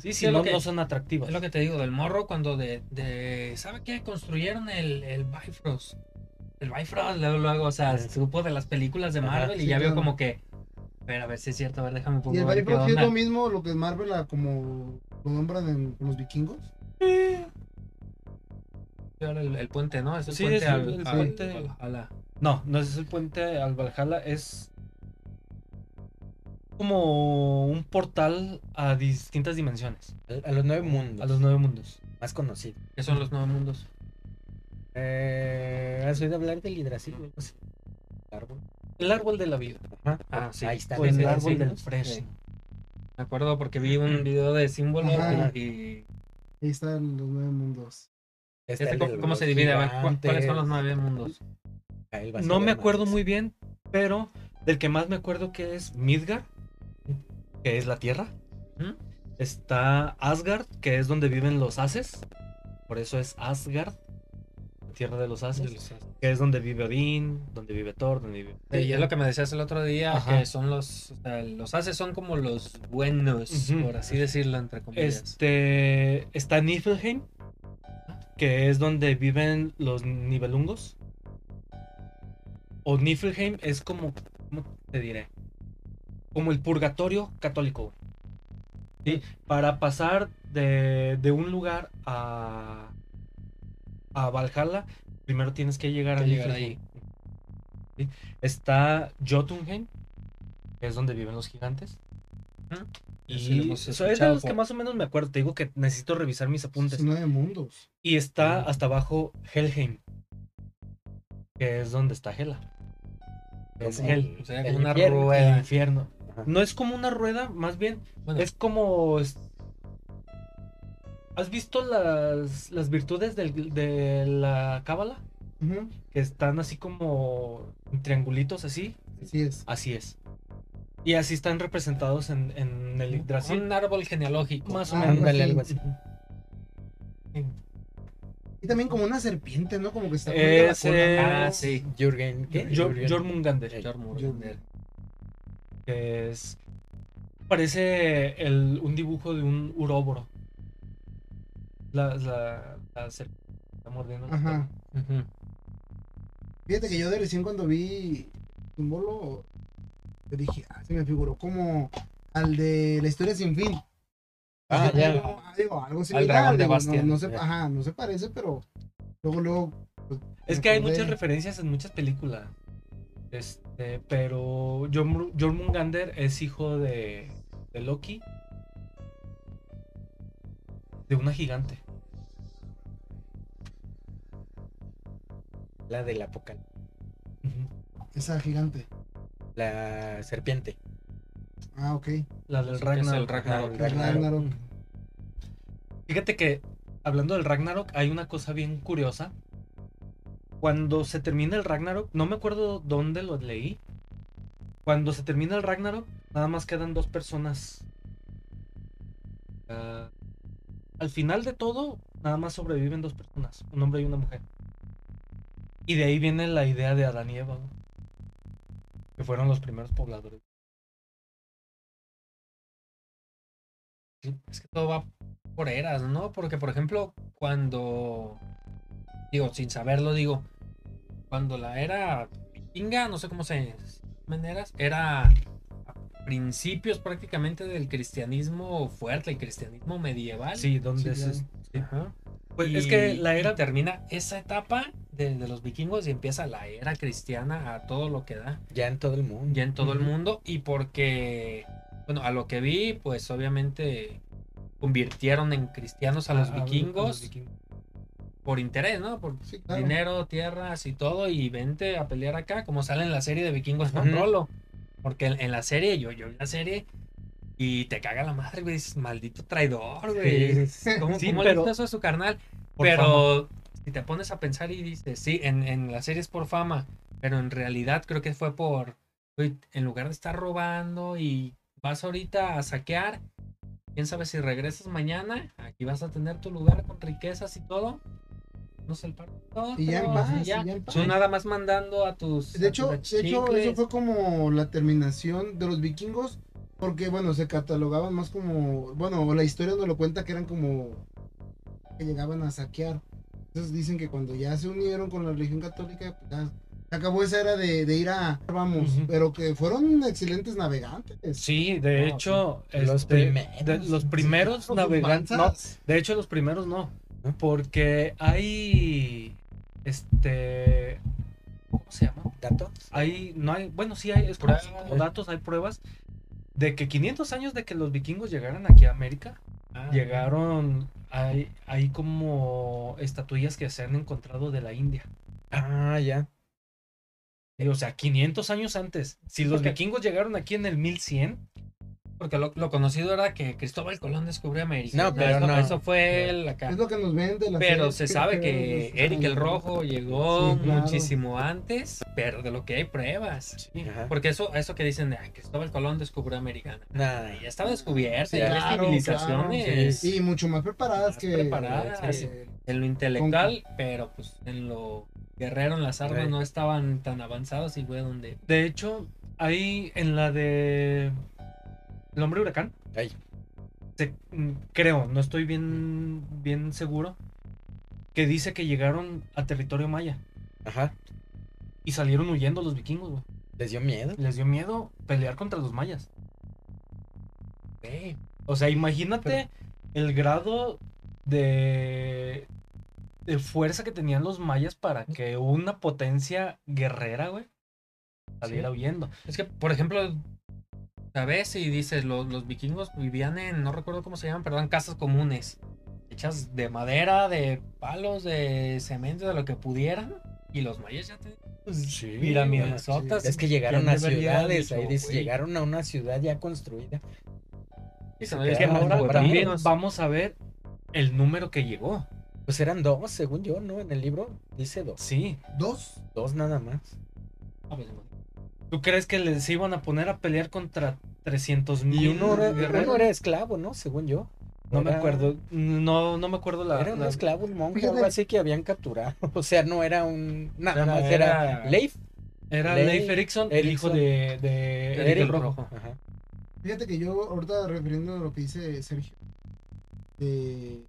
Sí, Sí, no, lo que- no son atractivas. Es lo que te digo, del morro cuando de, de ¿sabe qué? Construyeron el, el Bifrost. El Bifrost, luego, luego, o sea, Sí. supo de las películas de Ajá, Marvel y sí, ya vio como que, a ver, a ver si es cierto, a ver, déjame Y el Bifrost sí es lo mismo lo que es Marvel, a como lo nombran en los vikingos. El, el puente, ¿no? Es el Sí, puente es el- al, el al- puente. Valhalla. No, no es el puente al Valhalla, es como un portal a distintas dimensiones, A, a los nueve mundos. a los nueve mundos. más conocidos. ¿Qué son los nueve mundos? Eh, ¿Has oído hablar del? Árbol. El árbol de la vida, Ajá. Ah, sí. Ahí está. o el sí, árbol sí, del sí. fresno. Me acuerdo porque vi un video de símbolos Ajá. y... Ahí están los nueve mundos. Este, ¿Cómo, se divide? A ver, ¿cu- ¿cuáles son los nueve mundos? No me acuerdo muy bien, pero del que más me acuerdo que es Midgard, que es la tierra. ¿Mm? Está Asgard, que es donde viven los Ases. Por eso es Asgard, tierra de los Ases. Que es donde vive Odín, donde vive Thor, donde vive. Y es lo que me decías el otro día, Ajá. que son los... O sea, los haces son como los buenos, por así decirlo, entre comillas. Este está Niflheim, que es donde viven los Nibelungos. O Niflheim es como, ¿cómo te diré? Como el purgatorio católico. ¿sí? Para pasar de, de un lugar a, a Valhalla, primero tienes que llegar a llegar. ¿sí? Está Jotunheim, que es donde viven los gigantes. Y hemos o sea, es de los que más o menos me acuerdo. Te digo que necesito revisar mis apuntes. Nueve mundos. Y está Ah. hasta abajo Helheim, que es donde está Hela. Es Como Hel, O sea, el una infierno. el rueda. infierno. Ajá. No es como una rueda, más bien Bueno, es como. Es- ¿Has visto las, las virtudes del- de la cábala? Que están así como en triangulitos así. Así es. Así es. Y así están representados en, en el Yggdrasil. un árbol genealógico. Más o Ah, menos. Algo así. Y también como una serpiente, ¿no? Como que está poniendo la cola. Ah, sí. Jürgen, ¿qué? Jor- Jürgen. Jormungandr. Jormungandr. que es parece el, un dibujo de un uróboro. La, la, la serpiente está mordiendo. Ajá. Fíjate que yo de recién cuando vi el símbolo, yo dije, ah, se me figuró como al de la historia sin fin. Ah, ya. algo- Digo, algo Al similar. dragón de digo, no- se, ajá, no se parece, pero luego, luego. pues, Es que hay muchas referencias en muchas películas. Este, pero Jorm- Jormungandr es hijo de, de Loki. De una gigante. La del apocalipsis. Esa gigante. La serpiente. Ah, ok. La del Sí, que es Ragnarok. el Ragnarok. Ajá, el Ragnarok. Ragnarok. Fíjate que, hablando del Ragnarok, hay una cosa bien curiosa. Cuando se termina el Ragnarok, no me acuerdo dónde lo leí. Cuando se termina el Ragnarok, nada más quedan dos personas. Al final de todo, nada más sobreviven dos personas, un hombre y una mujer. Y de ahí viene la idea de Adán y Eva, que fueron los primeros pobladores. Es que todo va por eras, ¿no? Porque, por ejemplo, cuando. Digo, sin saberlo, digo. Cuando la era vikinga, no sé cómo se llaman eras, era principios prácticamente del cristianismo fuerte, el cristianismo medieval. Sí, donde Sí. Ajá. Pues Y- es que la era termina esa etapa de, de los vikingos y empieza la era cristiana a todo lo que da. Ya en todo el mundo. ya en todo el mundo y porque, bueno, a lo que vi, pues obviamente convirtieron en cristianos a los a- a- a los vikingos por interés, ¿no? Por Sí, claro. dinero, tierras y todo y vente a pelear acá, como sale en la serie de vikingos con. Rolo. Porque en, en la serie, yo, yo vi la serie y te caga la madre, güey, dices, maldito traidor, güey. ¿Cómo, Sí, cómo le pero- hizo eso a su carnal? Por pero si te pones a pensar y dices, sí, en, en la serie es por fama, pero en realidad creo que fue por, güey, en lugar de estar robando y vas ahorita a saquear, quién sabe si regresas mañana, aquí vas a tener tu lugar con riquezas y todo. No sé el partido. Y ya en paz, y ya. y ya en paz. Tú nada más mandando a tus. De a hecho, tus de hecho, eso fue como la terminación de los vikingos, porque bueno, se catalogaban más como, bueno, la historia nos lo cuenta que eran como que llegaban a saquear. Entonces dicen que cuando ya se unieron con la religión católica, pues ya acabó esa era de, de ir a, vamos, pero que fueron excelentes navegantes. Sí, de No, hecho, Los este, primeros. de- los primeros navegantes, no, de hecho los primeros no, Porque hay. Este. ¿Cómo se llama? ¿Datos? Hay. No hay. Bueno, sí hay. Es como, Pruebas. como datos, hay pruebas. De que 500 años de que los vikingos llegaran aquí a América. Ah, Llegaron. Hay, hay como estatuillas que se han encontrado de la India. Ah, ya. Y, O sea, 500 años antes. Si los vikingos llegaron aquí en el 1100, Porque lo, lo conocido era que Cristóbal Colón descubrió América. No, pero eso, no. eso fue el acá. Es lo que nos vende la Pero serie, se sabe que Eric el Rojo llegó Sí, claro. muchísimo antes, pero de lo que hay pruebas. Ajá. Porque eso, eso que dicen de "Ay, Cristóbal Colón descubrió América. Nah. Ya estaba descubierta, Sí, ya claro, civilizaciones Y mucho más preparadas Más que. preparadas. que- en lo intelectual, pero pues en lo guerrero, en las armas no estaban tan avanzados y fue donde... de hecho, hay en la de. El hombre huracán. Ay. se- mm, creo, no estoy bien, bien seguro. Que dice que llegaron a territorio maya. Ajá. Y salieron huyendo los vikingos, güey. ¿Les dio miedo? Les dio miedo pelear contra los mayas. "Güey, O sea, imagínate el grado de, de fuerza que tenían los mayas para que una potencia guerrera, güey, saliera Sí. huyendo. Es que, por ejemplo, ¿sabes? Y dices, los, los vikingos vivían en, no recuerdo cómo se llaman, pero eran casas comunes. Hechas de madera, de palos, de cemento, de lo que pudieran. Y los mayas ya tenían pues, Sí, sí. Es que llegaron a ¿Quién debería ciudades, ahí dice, llegaron a una ciudad ya construida. Y se se Que ahora también vamos a ver el número que llegó. Pues eran dos, según yo, ¿no? En el libro dice dos. Sí. Dos. Dos nada más. Ah, pues, ¿Tú crees que les iban a poner a pelear contra 300 Y mil uno era, guerreros? uno era esclavo, ¿no? Según yo. No me acuerdo. No, no me acuerdo la. Era un la- esclavo, un monje, algo así que habían capturado. O sea, no era un. Nada Era- más era, era- Leif. Era Leif Leif Erikson, el hijo de, de Eric Eric el Rojo. Ajá. Fíjate que yo, ahorita refiriendo a lo que dice Sergio, de-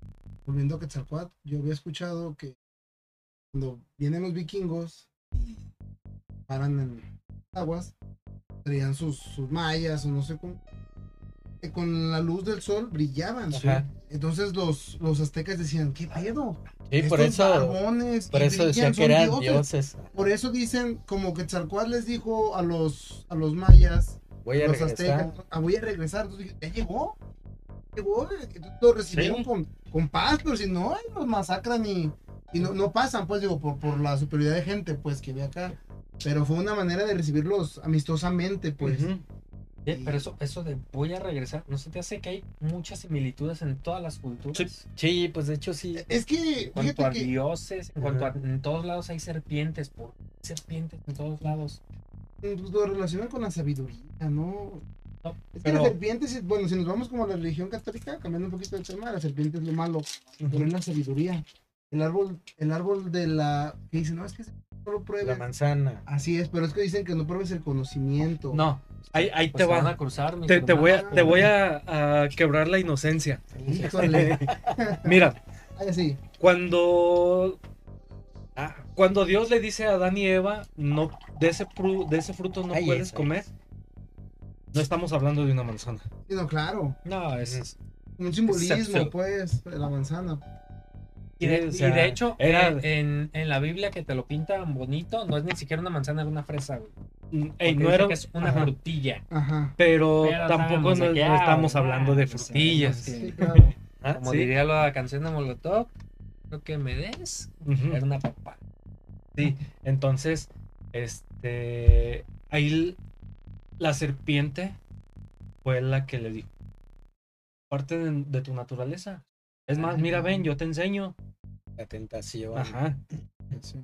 volviendo a Quetzalcoatl, yo había escuchado que cuando vienen los vikingos y paran en aguas, traían sus, sus mallas o no sé cómo, que con la luz del sol brillaban. Entonces los, los aztecas decían, ¿qué pedo? Sí, por eso, por eso decía brillan, que eran dioses". dioses. Por eso dicen, como Quetzalcoatl les dijo a los, a los mayas, Voy a los regresar. aztecas, "Ah, voy a regresar. Entonces ya llegó. Llegó. Entonces lo recibieron Sí. con, con paz, pero si no, los masacran y, y no, no pasan, pues digo, por, por la superioridad de gente, pues, que ve acá. Pero fue una manera de recibirlos amistosamente, pues. Pero eso, eso de voy a regresar, ¿no se te hace que hay muchas similitudes en todas las culturas? Sí, pues de hecho sí. Es que, En cuanto a que, dioses, en cuanto a, en todos lados hay serpientes, por serpientes en todos lados. pues, lo relacionan con la sabiduría, ¿no? No, Es que pero- la serpiente, bueno, si nos vamos como a la religión católica, cambiando un poquito el tema, la serpiente es lo malo, pero es la sabiduría. El árbol, el árbol de la, que dicen, no, es que solo La pruebes. manzana. Así es, pero es que dicen que no pruebes el conocimiento. No, ahí, ahí Pues te van va. a cruzar, Te, te voy a, te voy a, a quebrar la inocencia. Híjole. Mira, sí. cuando, ah, cuando Dios le dice a Adán y Eva, no, de ese, fru- de ese fruto no Ahí puedes es, comer, no estamos hablando de una manzana. Sí, no, claro. No, es, Un simbolismo, Excepción. pues, de la manzana. Y de, Sí, o y sea, de hecho, era- eh, en, en la Biblia que te lo pintan bonito, no es ni siquiera una manzana, es una fresa, güey. Mm, ey, no era, que es una ajá, frutilla. Ajá. pero, Pero tampoco no, ah, estamos hablando de frutillas. Sí. Claro. Ah, Como sí. diría la canción de Molotov, lo que me des Ujú. era una papá. Sí, entonces, este, ahí la serpiente fue la que le dijo, parte de, de tu naturaleza. Es más, mira, ven, yo te enseño. La tentación. Ajá. Sí.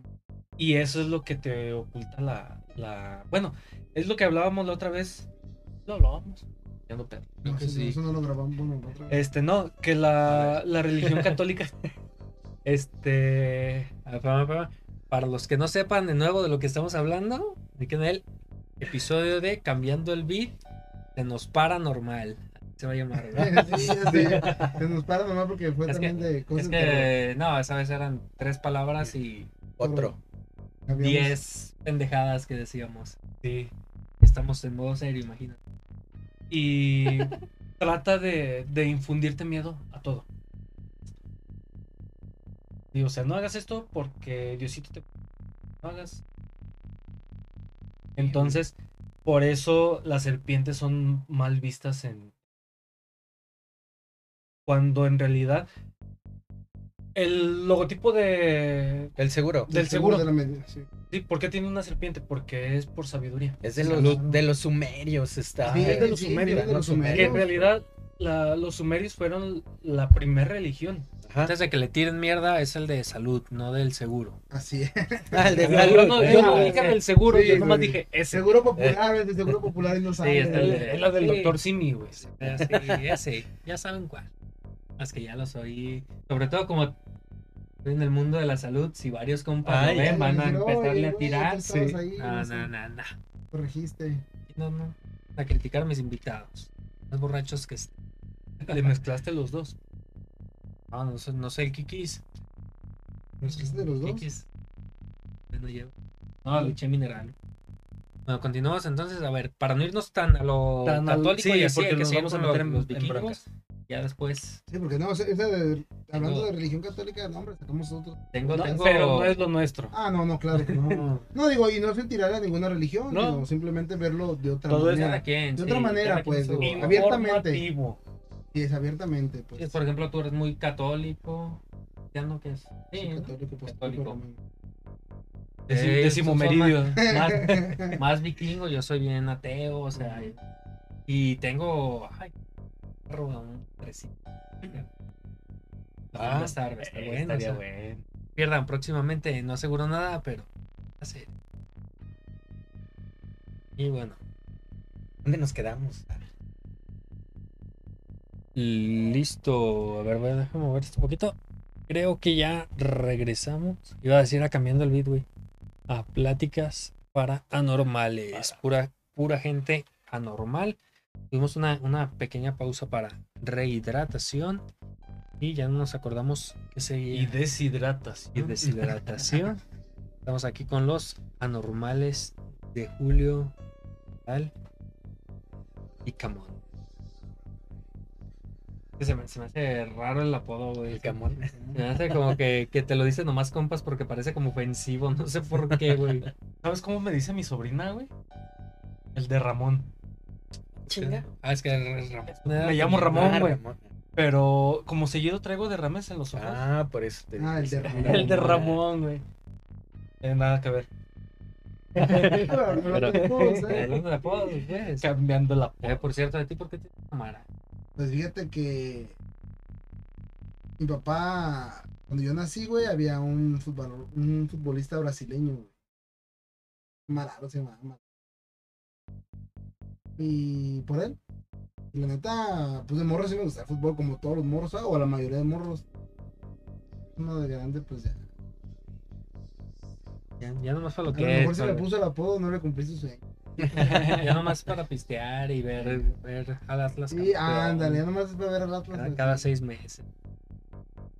Y eso es lo que te oculta la, la... Bueno, es lo que hablábamos la otra vez. Lo hablábamos. Ya no pedo. Creo No, que eso, sí. eso no lo grabamos. Bueno, otra vez. Este, no, que la, la religión católica, este. Para los que no sepan de nuevo de lo que estamos hablando, de que en el episodio de Cambiando el Beat, se nos paranormal. Se va a llamar, ¿verdad? Sí, ya sé. Se nos para nomás porque fue Es que- también de cosas Es que, no, esa vez eran tres palabras y Otro. habíamos- diez pendejadas que decíamos. sí, Estamos en modo serio, imagínate. y trata de, de infundirte miedo a todo. Y, o sea, no hagas esto porque Diosito te... No hagas. Entonces, por eso las serpientes son mal vistas en... Cuando en realidad el logotipo de El seguro. Del El seguro. de la medida, sí. sí, ¿por qué tiene una serpiente? Porque es por sabiduría. Es de los, de los sumerios. Está. Sí, es de los sí, sumerios, de los en realidad la- los sumerios fueron la primera religión. Ajá. Antes de que le tiren mierda es el de salud, no del seguro. Así es. Ah, el de Yo salud. no, yo no dije del seguro, sí, yo nomás güey. dije ese. Seguro popular, es de seguro popular y no sabe. está el Es la del Sí. doctor Simi, güey. Sí, ese, ya saben cuál. Más que ya lo soy. Sobre todo como estoy en el mundo de la salud, si varios compas Ay, lo ven, Ya van a empezarle "Oye, a tirar. sí. ahí, No, no sé, no, no. Corregiste. No, no. A criticar a mis invitados. Más borrachos que est- Le mezclaste los dos. No, no soy, no soy el Kikis. ¿Mezclaste los dos? Kikis. No llevo. No, leche mineral. Bueno, continuamos entonces. A ver, para no irnos tan a lo Tan al- católico sí, y así, porque que nos vamos a meter los, en- los vikingos. Ya después Sí, porque no, esa de, hablando Tengo- de religión católica, no, hombre, sacamos otro. tengo, No, tengo... Pero no es lo nuestro. Ah, no, no, claro que no. No, digo, y no se tirar a ninguna religión, No. sino simplemente verlo de otra Todo es cada manera. quien, de sí, otra manera, pues, digo, abiertamente. Y es abiertamente, Sí, pues. Por ejemplo, tú eres muy católico. ¿Ya no qué es? Sí, Sí, ¿no? católico, pues, Católico. Eh, décimo son meridio. más, más vikingo, yo soy bien ateo, o sea, y, y tengo ay, perro, un. Ah, estar, va a estar Eh, bueno, estaría o sea, bueno. Pierdan próximamente, no aseguro nada, pero va a ser. Y bueno, ¿Dónde nos quedamos? listo. A ver, voy a déjame mover esto un poquito. Creo que ya regresamos. Iba a decir a cambiando el beat, güey. A pláticas para anormales. Pura, pura gente anormal. Tuvimos una, una pequeña pausa para rehidratación. Y ya no nos acordamos que seguía. Y deshidratas. y deshidratación. Estamos aquí con los anormales de Julio Tal y Camón. Se me, se me hace raro el apodo, güey. El camón. Se me hace como que, que te lo dicen nomás compas porque parece como ofensivo. No sé por qué, güey. ¿Sabes cómo me dice mi sobrina, güey? El de Ramón. Chinga. Ah, es que es Ramón. Me llamo Ramón, Ah, güey. Pero como seguido traigo derrames en los ojos. Ah, por eso te Ah, el de Ramón. el de Ramón, güey. Eh, nada que ver. Pero, ¿eh? Hablando de apodos, pues. Cambiando la Eh, por cierto, ¿de ti por qué te cámara? Pues fíjate que mi papá, cuando yo nací, güey, había un, futbol, un futbolista brasileño, güey. Mararo se llamaba. Y por él. Y la neta, pues de morro sí me gusta el fútbol como todos los morros, ¿sabes? o a la mayoría de morros. Uno de grande, pues ya. Ya, ya nomás para lo A lo que mejor es. si le puso el apodo, no le cumplí su sueño. ya nomás para pistear y ver, ver al Atlas. Sí, ándale, ya nomás es para ver al Atlas. Cada, seis meses.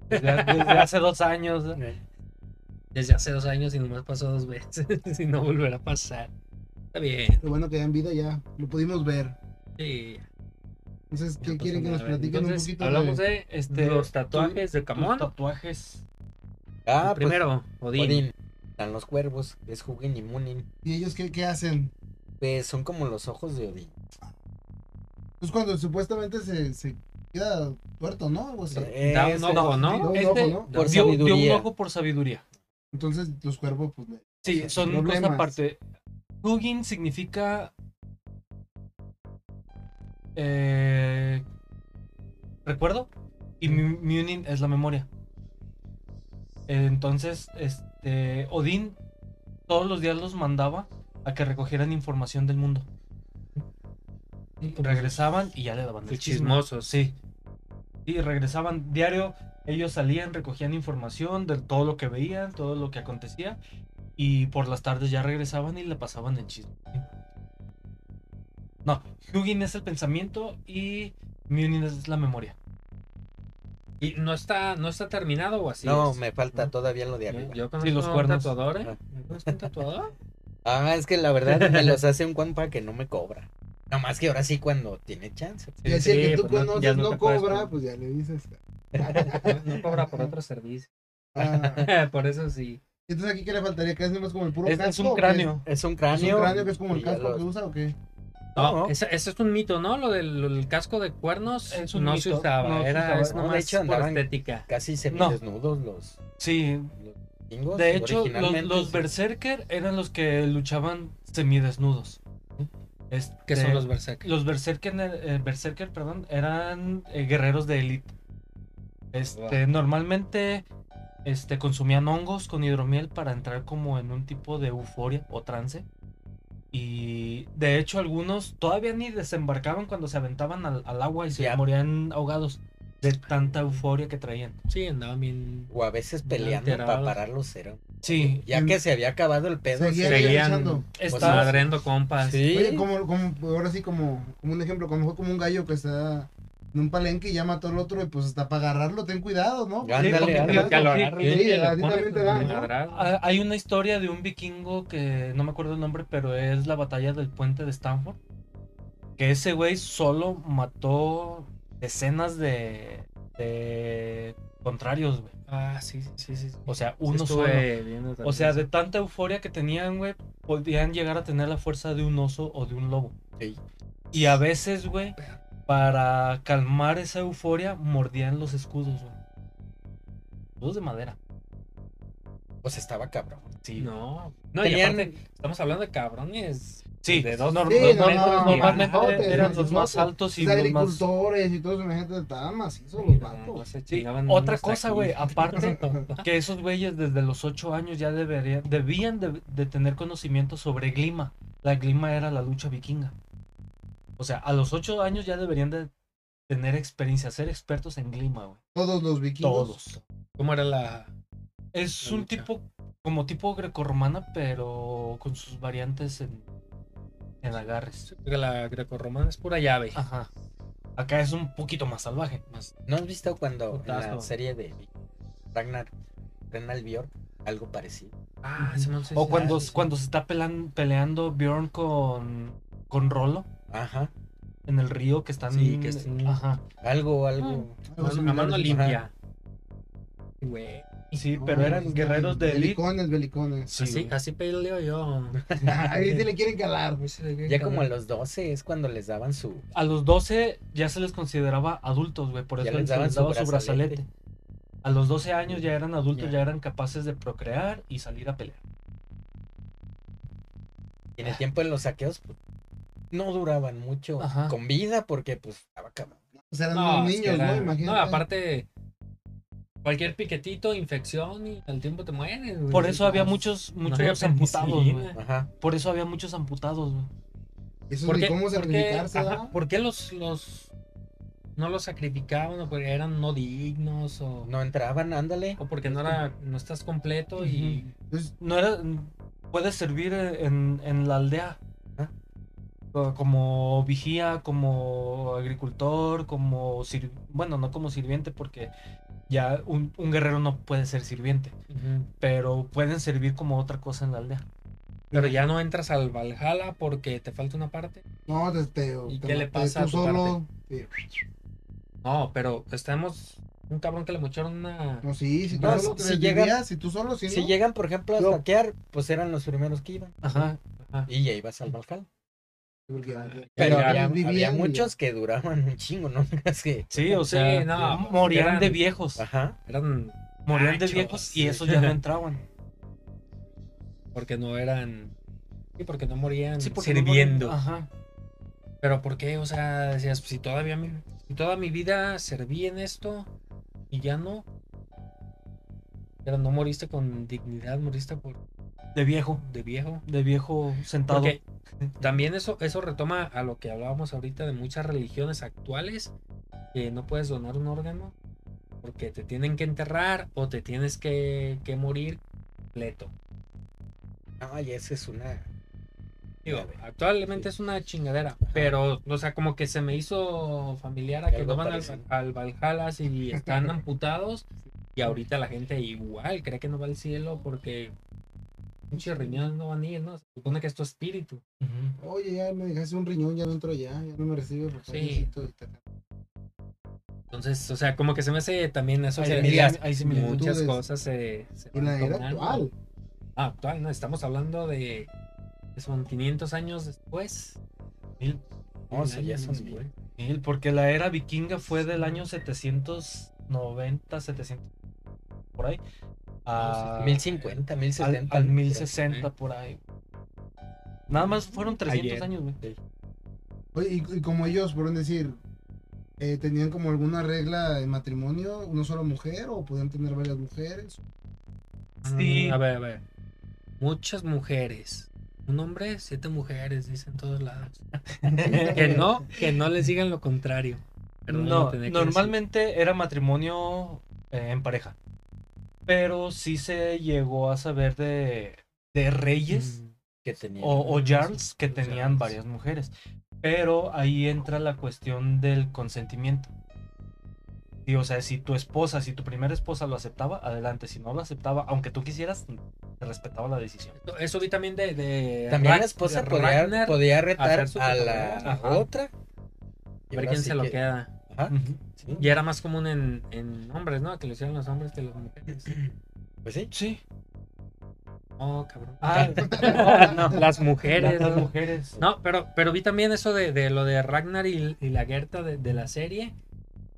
Desde, desde hace dos años. ¿eh? Desde hace dos años y nomás pasó dos veces. y no volverá a pasar. Está bien. Lo bueno que ya en vida ya lo pudimos ver. Sí. Entonces, Ya ¿qué quieren que nos platiquen un poquito hablamos de... de Este, los tatuajes de Camón. tatuajes. Ah, pues, Primero, Odín. Odín. Están los cuervos, es Hugin y Munin. ¿Y ellos qué, qué hacen? Pues son como los ojos de Odín. Pues cuando supuestamente se, se queda tuerto, ¿no? Así. Da un Es- ojo, ¿no? Da un Este ojo, ¿no? Por dio, dio un sabiduría. ojo por sabiduría. Entonces los cuervos, pues... Sí, sea, son cosas aparte. Hugin significa. eh, recuerdo. Y Mu- Munin es la memoria. Entonces, este. Odín todos los días los mandaba a que recogieran información del mundo. Regresaban y ya le daban el chismosos. Sí. Y regresaban diario. Ellos salían, recogían información de todo lo que veían, todo lo que acontecía. Y por las tardes ya regresaban y le pasaban el chisme. No, Hugin es el pensamiento y Munin es la memoria. ¿Y no está, no está terminado o así? no, es? me falta ¿No? todavía lo de arriba. yo conozco Sí, los a un cuernos. tatuador, ¿eh? Ah. ¿Conozco a un tatuador? Ah, es que la verdad me los hace un compa que no me cobra. No más que ahora sí cuando tiene chance. Y así el que tú pues conoces ya no, cobra, co- pues ya le dices. no, no cobra por otro servicio. Ah, Por eso sí. Entonces aquí, ¿qué le faltaría? ¿Que es nomás como el puro Es, casco? es un cráneo. Es un ¿Es cráneo. un cráneo que es como el casco que usa o qué? No, No. Ese, ese es un mito, ¿no? Lo del casco de cuernos Es un no se usaba, no se era es de nomás hecho, por andaban- estética. Casi semidesnudos los, Sí, los vikingos. de hecho, los, originalmente, los sí. berserker eran los que luchaban semidesnudos. Este, ¿Qué son los berserkers? Los berserker, eh, berserker perdón, eran eh, guerreros de élite. Este, normalmente este, consumían hongos con hidromiel para entrar como en un tipo de euforia o trance. Y de hecho algunos todavía ni desembarcaban cuando se aventaban al, al agua y se Ya. morían ahogados de tanta euforia que traían. Sí, andaban bien. O a veces peleando para pararlos era. Sí, Ya que se había acabado el pedo. Seguían se- Seguían está- madreando compas. Sí. Oye, como, como, ahora sí, como, como un ejemplo, cuando fue como un gallo que está en un palenque y ya mató al otro, y pues hasta para agarrarlo, ten cuidado, ¿no? Sí, sí, a Hay una historia de un vikingo que no me acuerdo el nombre, pero es la batalla del puente de Stanford. Que ese güey solo mató decenas de, de contrarios, güey. Ah, sí, sí, sí. sí. O sea, Sí uno solo. estuve viendo O sea, de tanta euforia que tenían, güey, podían llegar a tener la fuerza de un oso o de un lobo. Sí. Y a veces, güey, para calmar esa euforia, mordían los escudos, güey. Escudos de madera. Pues estaba cabrón. Sí. No, no, Tenían- y aparte, estamos hablando de cabrones. Sí, de dos, norm- Sí, dos no, metros. no, y normalmente eran los más altos y Los los más... agricultores y todo eso, imagínate, estaban macizos los vatos. Sí, Otra cosa, güey, aparte que esos güeyes desde los 8 años ya deberían, debían de, de tener conocimiento sobre glima. La glima era la lucha vikinga. O sea, a los 8 años ya deberían de tener experiencia, ser expertos en glima, güey. Todos los vikingos. Todos. ¿Cómo era la...? Es La un lucha. tipo, como tipo grecorromana, pero con sus variantes en, en agarres. La grecorromana es pura llave. Ajá. Acá es un poquito más salvaje. Más... ¿No has visto cuando en la serie de Ragnar Renal Bjork algo parecido? Ah, ese no sé O si- cuando, cuando se está pelan- peleando Bjorn con, con Rolo Ajá. en el río que están. Sí, que están- Ajá. Algo, algo. Mano- a mano Ajá. limpia. Güey. Sí, No, pero eran guerreros de élite. Belicones, belicones. Sí, así, peleo yo. Ahí se le quieren calar. Ya como a los 12 es cuando les daban su. A los 12 ya se les consideraba adultos, güey. Por Ya eso les se daban les su daba su brazalete. brazalete. A los 12 años ya eran adultos, Ya. ya eran capaces de procrear y salir a pelear. Y en el tiempo de los saqueos, pues, no duraban mucho Ajá. con vida porque, pues, estaba cabrón. O sea, eran No, unos es que niños, era- ¿no? Imagínate. No, aparte, cualquier piquetito, infección y al tiempo te mueres. güey. Por eso había muchos, no muchos había amputados, güey. Ajá. Por eso había muchos amputados, güey. Eso ¿Por qué, cómo por qué- sacrificarse. ¿por qué los, los no los sacrificaban o porque eran no dignos o, No entraban, ándale. o porque no era no estás completo y Entonces, No era. Puedes servir en, en la aldea. Co- Como vigía, como agricultor, como sir- bueno, no como sirviente porque ya un, un guerrero no puede ser sirviente, pero pueden servir como otra cosa en la aldea. pero ya no entras al Valhalla porque te falta una parte. no, te, te, ¿Y te qué le pasa a tu solo. Sí. No, pero estamos un cabrón que le mocharon una No, sí, si tú No, solo si llegan- si tú solo, si, Si no, llegan, por ejemplo, a saquear, pues eran los primeros que iban. Ajá. Y ya ibas al Valhalla. Porque Pero había, vivían había muchos que duraban un chingo, ¿no? Es que. Sí, o Sí, sea, no, morían eran- de viejos. Ajá. eran Morían de viejos y esos ya no entraban. porque no eran sí, porque no morían Sí, porque no sirviendo. morían- Ajá. Pero ¿por qué? O sea, decías, si todavía mi, si toda mi vida serví en esto y ya no. Pero no moriste con dignidad, moriste por De viejo. de viejo. De viejo sentado. Porque también eso, eso retoma a lo que hablábamos ahorita de muchas religiones actuales, que no puedes donar un órgano porque te tienen que enterrar o te tienes que, que morir completo. Ay, esa es una. Digo, actualmente es una chingadera, pero, o sea, como que se me hizo familiar a que no van al, al Valhalla y están amputados y ahorita la gente igual cree que no va al cielo porque muchos riñones no van a ir, ¿no? Se supone que es tu espíritu. Oye, ya me dejaste un riñón, ya no entro ya, ya no me recibe Sí. Entonces, o sea, como que se me hace también eso Hay que similitudes, decías, hay similitudes. muchas cosas se, se En la era actual. Ah, actual, no, estamos hablando de que son 500 años después. Mil, No, Mil sí, ya son después. mil, porque la era vikinga fue del año 790, 700, por ahí. A, 1050, al, 1070. al ¿no? 1060 por ahí. Nada más fueron 300 Ayer. años, güey. Oye, y, y como ellos, por decir, eh, ¿tenían como alguna regla en matrimonio? ¿Una sola mujer o podían tener varias mujeres? Sí. Mm, A ver, a ver. Muchas mujeres. Un hombre, siete mujeres, dicen todos lados. que no, que no les digan lo contrario. No, normalmente era matrimonio eh, en pareja. Pero sí se llegó a saber de, de reyes que tenían. o, o jarls que tenían jarls. varias mujeres. Pero ahí entra la cuestión del consentimiento. Y, o sea, si tu esposa, si tu primera esposa lo aceptaba, adelante. Si no lo aceptaba, aunque tú quisieras, te respetaba la decisión. Eso vi también de. de También la esposa podía, retar a la Ajá. otra. a ver quién se lo que- queda. Ajá, Ujú. sí. Y era más común en, en hombres, ¿no? Que lo hicieran los hombres que las mujeres. Pues sí. Sí. Oh, cabrón. Ah, no, las mujeres. Las mujeres. No, pero, pero vi también eso de, de lo de Ragnar y, y la Gerta de, de la serie.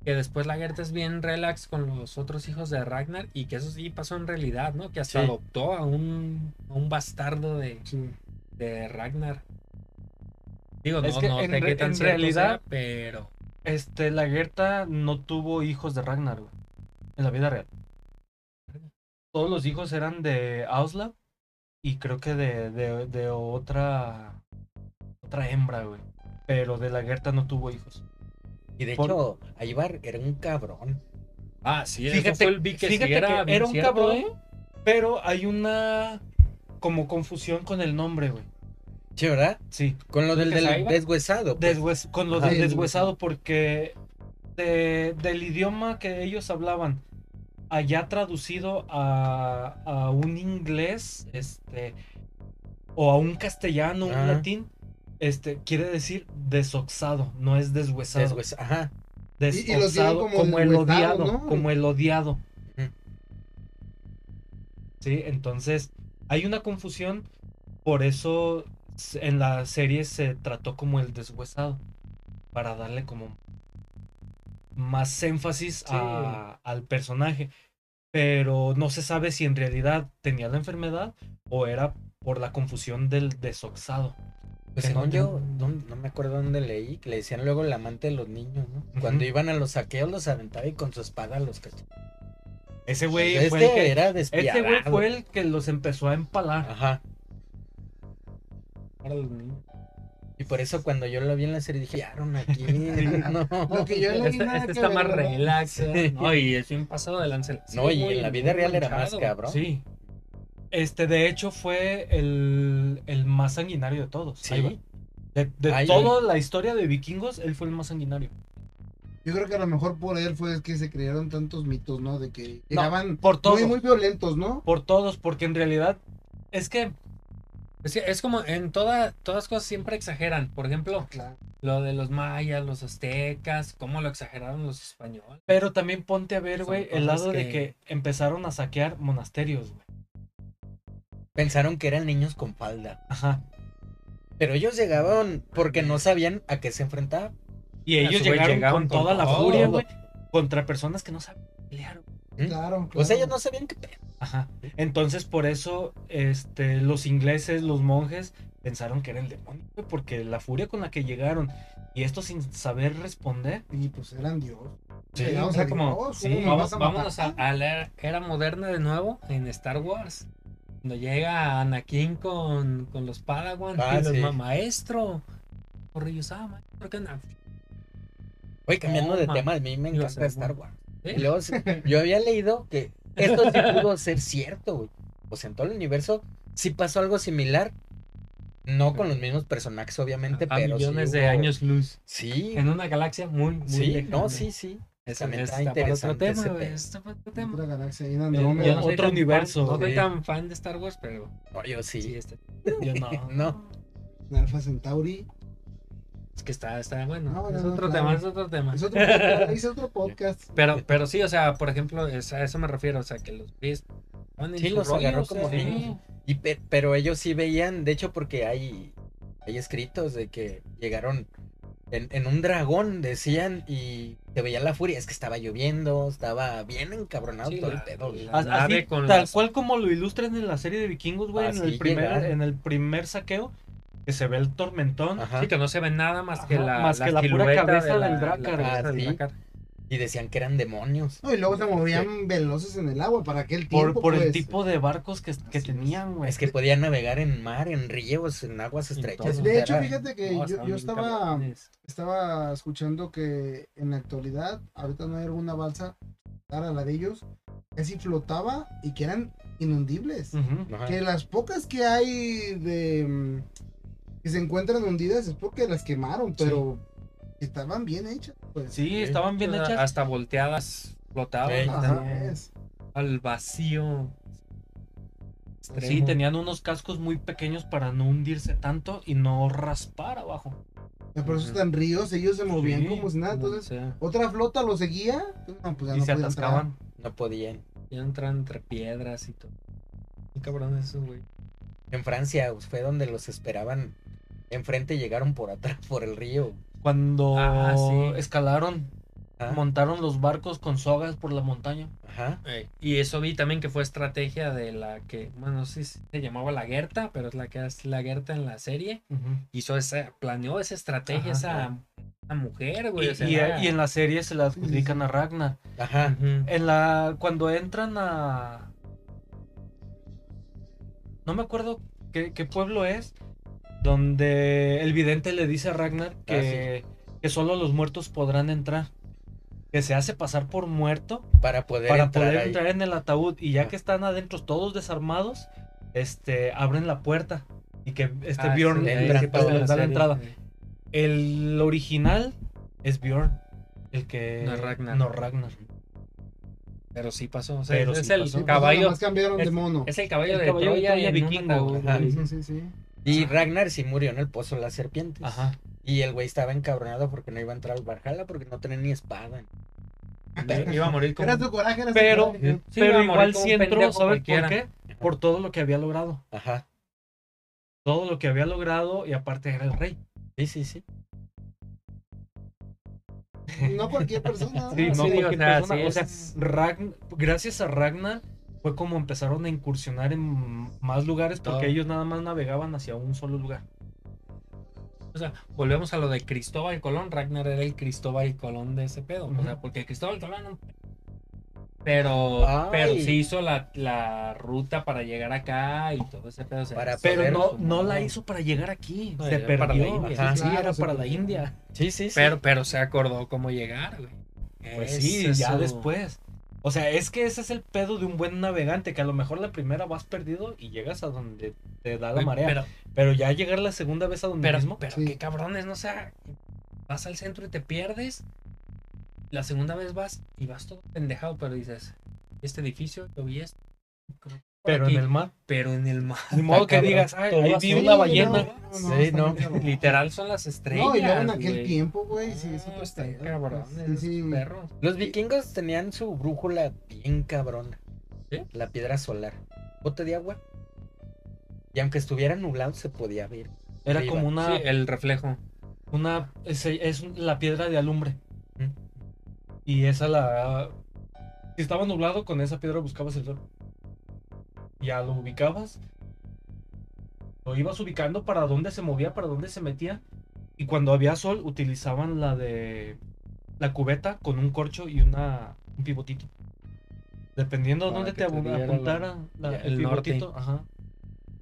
Que después la Gerta es bien relax con los otros hijos de Ragnar. Y que eso sí pasó en realidad, ¿no? Que hasta Sí. adoptó a un, a un bastardo de, Sí. de Ragnar. Digo, Es no, que no en sé re- qué tan en realidad- sea, pero. Este, la Gerta no tuvo hijos de Ragnar, güey, En la vida real. Todos los hijos eran de Auslav y creo que de, de, de otra otra hembra, güey. Pero de la Gerta no tuvo hijos. Y de Por- hecho, Ibar era un cabrón. Ah, sí, eso Fíjate, fue el vi que sí fíjate era, que era un cierto. cabrón, pero hay una como confusión con el nombre, güey. Sí, ¿verdad? Sí. Con lo del, ¿Que del deshuesado. pues. Deshues- con lo Ajá. del deshuesado porque de- del idioma que ellos hablaban allá traducido a, a un inglés este o a un castellano un latín este quiere decir desoxado no es deshuesado Deshues- Ajá. Y- y lo tienen desoxado como como, el odiado ¿no? como el odiado sí entonces hay una confusión por eso en la serie se trató como el deshuesado para darle como más énfasis a- al personaje pero no se sabe si en realidad tenía la enfermedad o era por la confusión del desoxado Pues Que no según yo, no, no me acuerdo dónde leí, que le decían luego el amante de los niños, ¿no? Cuando iban a los saqueos los aventaba y con su espada los cachaba. ese güey Este fue el que era ese despiadado. güey fue el que los empezó a empalar Ajá. Para los niños. Y por eso cuando yo lo vi en la serie dije, ya aquí. no. Lo que yo leí Este, nada este que está ver, más ¿verdad? relax. Sí. ¿eh? No, y es bien pasado de lanza. Sí, No, y muy- en la vida real era más cabrón. sí este de hecho fue el, el más sanguinario de todos Ahí va. Sí. de, de toda la historia de vikingos él fue el más sanguinario Yo creo que a lo mejor por él fue que se crearon tantos mitos, ¿no? De que llegaban por todos muy, muy violentos, ¿no? por todos porque en realidad es que Es, que es como en toda, todas cosas siempre exageran. Por ejemplo, Claro. lo de los mayas, los aztecas, cómo lo exageraron los españoles. Pero también ponte a ver, güey, el lado de que- empezaron a saquear monasterios, güey. Pensaron que eran niños con falda. Ajá. Pero ellos llegaban porque no sabían a qué se enfrentaban. Y ellos llegaron llegaban con con toda la furia, güey, contra personas que no saben pelear. güey. ¿Mm? Claro, claro. Pues ellos no sabían qué pedo. Ajá. Entonces, por eso, este, los ingleses, los monjes, pensaron que era el demonio, porque la furia con la que llegaron y esto sin saber responder. Y pues eran Dios. Sí, o sea, a como, Dios, sí, ¿cómo me vamos, a vámonos a, a la era moderna de nuevo en Star Wars. Cuando llega Anakin con, con los Padawan Ah, y los sí. ma- maestro. Maestro, ¿qué onda? Oye, cambiando de tema, a mí me encanta Star. Wars. Y luego, yo había leído que esto sí pudo ser cierto, güey. O sea, en todo el universo sí pasó algo similar. No con los mismos personajes, obviamente, a pero sí millones de años luz. Sí, En una galaxia muy, muy sí, lejana. no, sí, sí. Eso También está está para otro interesante tema, está para otro tema. Otra galaxia ahí en Yo- Andrómeda. yo no soy Otro tan universo, fan- no soy sí. tan fan de Star Wars, pero No, yo sí. sí, está. Yo no. No. Alpha Centauri. Es que está, está bueno. No, no, es no, otro tema, es otro tema. Es otro podcast, es otro podcast. Pero, pero sí, o sea, por ejemplo, es- a eso me refiero, o sea, que los pies Sí, los rollo, agarró o sea, como sí. niños. Y pe- pero ellos sí veían, de hecho, porque hay, hay escritos de que llegaron en, en un dragón, decían, y se veía la furia. Es que estaba lloviendo, estaba bien encabronado Sí, todo la- el pedo. Así, tal las- cual como lo ilustran en la serie de vikingos, güey, en, el primer, en el primer saqueo, que se ve el tormentón. Ajá. Sí, que no se ve nada más que la, más que la pura cabeza de la- del Ah, sí. Drakkar. Y decían que eran demonios. No, y luego se movían veloces en el agua para aquel Por, tiempo. por el pues. tipo de barcos que, que Así tenían, güey. Es que podían navegar en mar, en ríos, en aguas estrechas. De sea, hecho, era- fíjate que No, yo, yo estaba, estaba escuchando que en la actualidad, ahorita no hay alguna balsa a la de ellos, que sí flotaba y que eran inundibles. Que las pocas que hay de mm, que se encuentran hundidas es porque las quemaron, pero estaban bien hechas. Pues. Sí, estaban bien hechas. Hasta volteadas flotaban Sí. al vacío. Sí, tenían unos cascos muy pequeños para no hundirse tanto y no raspar abajo. Por eso están ríos, ellos se movían Sí, como si nada. Entonces, sea, otra flota lo seguía. No, pues ya y no se entrar. atascaban. No podían. ya entran entre piedras y todo. Qué cabrón eso, güey. En Francia pues, fue donde los esperaban. Enfrente llegaron por atrás, por el río. Cuando Ah, sí. escalaron, montaron los barcos con sogas por la montaña. Ajá. Y eso vi también que fue estrategia de la que, bueno, no sé si se llamaba la Gerta, pero es la que es la Gerta en la serie. Hizo esa, planeó esa estrategia, Ajá. esa, esa mujer, güey. Y, o sea, y- en la serie se la adjudican a Ragnar. Ajá. En la. Cuando entran a. No me acuerdo qué, qué pueblo es. Donde el vidente le dice a Ragnar que, que solo los muertos podrán entrar. Que se hace pasar por muerto Para poder para entrar poder ahí. entrar en el ataúd. Y ya Ah. que están adentro todos desarmados, este abren la puerta. Y que este Ah, Bjorn sí, ahí entra todo. da la entrada. El original es Bjorn. El que. No es Ragnar. No Ragnar. Pero sí pasó. O sea, Pero es sí el pasó. Caballo. Cambiaron es- de mono. Es el caballo El de caballo de Troya, un vikingo, ajá. Sí, sí, sí. Y Ragnar sí murió en el pozo de las serpientes. Ajá. Y el güey estaba encabronado porque no iba a entrar al Valhalla porque no tenía ni espada. Iba a morir como... Era su coraje, era su Pero, coraje. Sí, iba pero igual un entró, ¿sabes por qué? Por todo lo que había logrado. Ajá. Todo lo que había logrado y aparte era el rey. Sí, sí, sí. No cualquier persona. Sí, no, sí, cualquier o sea, persona. sí O sea, es- Ragn- gracias a Ragnar fue como empezaron a incursionar en más lugares porque Todo. ellos nada más navegaban hacia un solo lugar. O sea, volvemos a lo de Cristóbal Colón. Ragnar era el Cristóbal Colón de ese pedo. O sea, porque Cristóbal Colón. no- Pero, Ay. pero sí hizo la, la ruta para llegar acá y todo ese pedo. o sea, Para sí, Pero no, no la hizo para llegar aquí. No, se era para la perdió. India. Ajá, Sí, claro, era para la perdió. India. Sí, sí, sí. Pero, pero se acordó cómo llegar, güey. Pues Es sí, ya eso. después. O sea, es que ese es el pedo de un buen navegante, que a lo mejor la primera vas perdido y llegas a donde te da la marea. Pero, Pero, ya llegar la segunda vez a donde pero, mismo. pero Sí. qué cabrones, ¿no? O sea, vas al centro y te pierdes. La segunda vez vas y vas todo pendejado, pero dices, este edificio, yo vi esto. Pero aquí, en el mar. pero en el mar. Ni modo que cabrón. digas, "Ay, ahí vi una ballena. no, Sí, no. Literal son las estrellas. No, y luego en aquel tiempo, güey, sí, eso No, pues está está cabrón, Sí, perros. Los vikingos tenían su brújula bien cabrona. ¿Sí? La piedra solar. Bote de agua. Y aunque estuviera nublado se podía ver. Era Arriba. como una. Sí, el reflejo. una es, es la piedra de alumbre. Mm. Y esa la. Si estaba nublado, con esa piedra buscabas el sol. Ya lo ubicabas. Lo ibas ubicando para dónde se movía, para dónde se metía. Y cuando había sol, utilizaban la de. La cubeta con un corcho y una, un pivotito. Dependiendo de dónde te la- apuntara la- el, norte. pivotito. Ajá.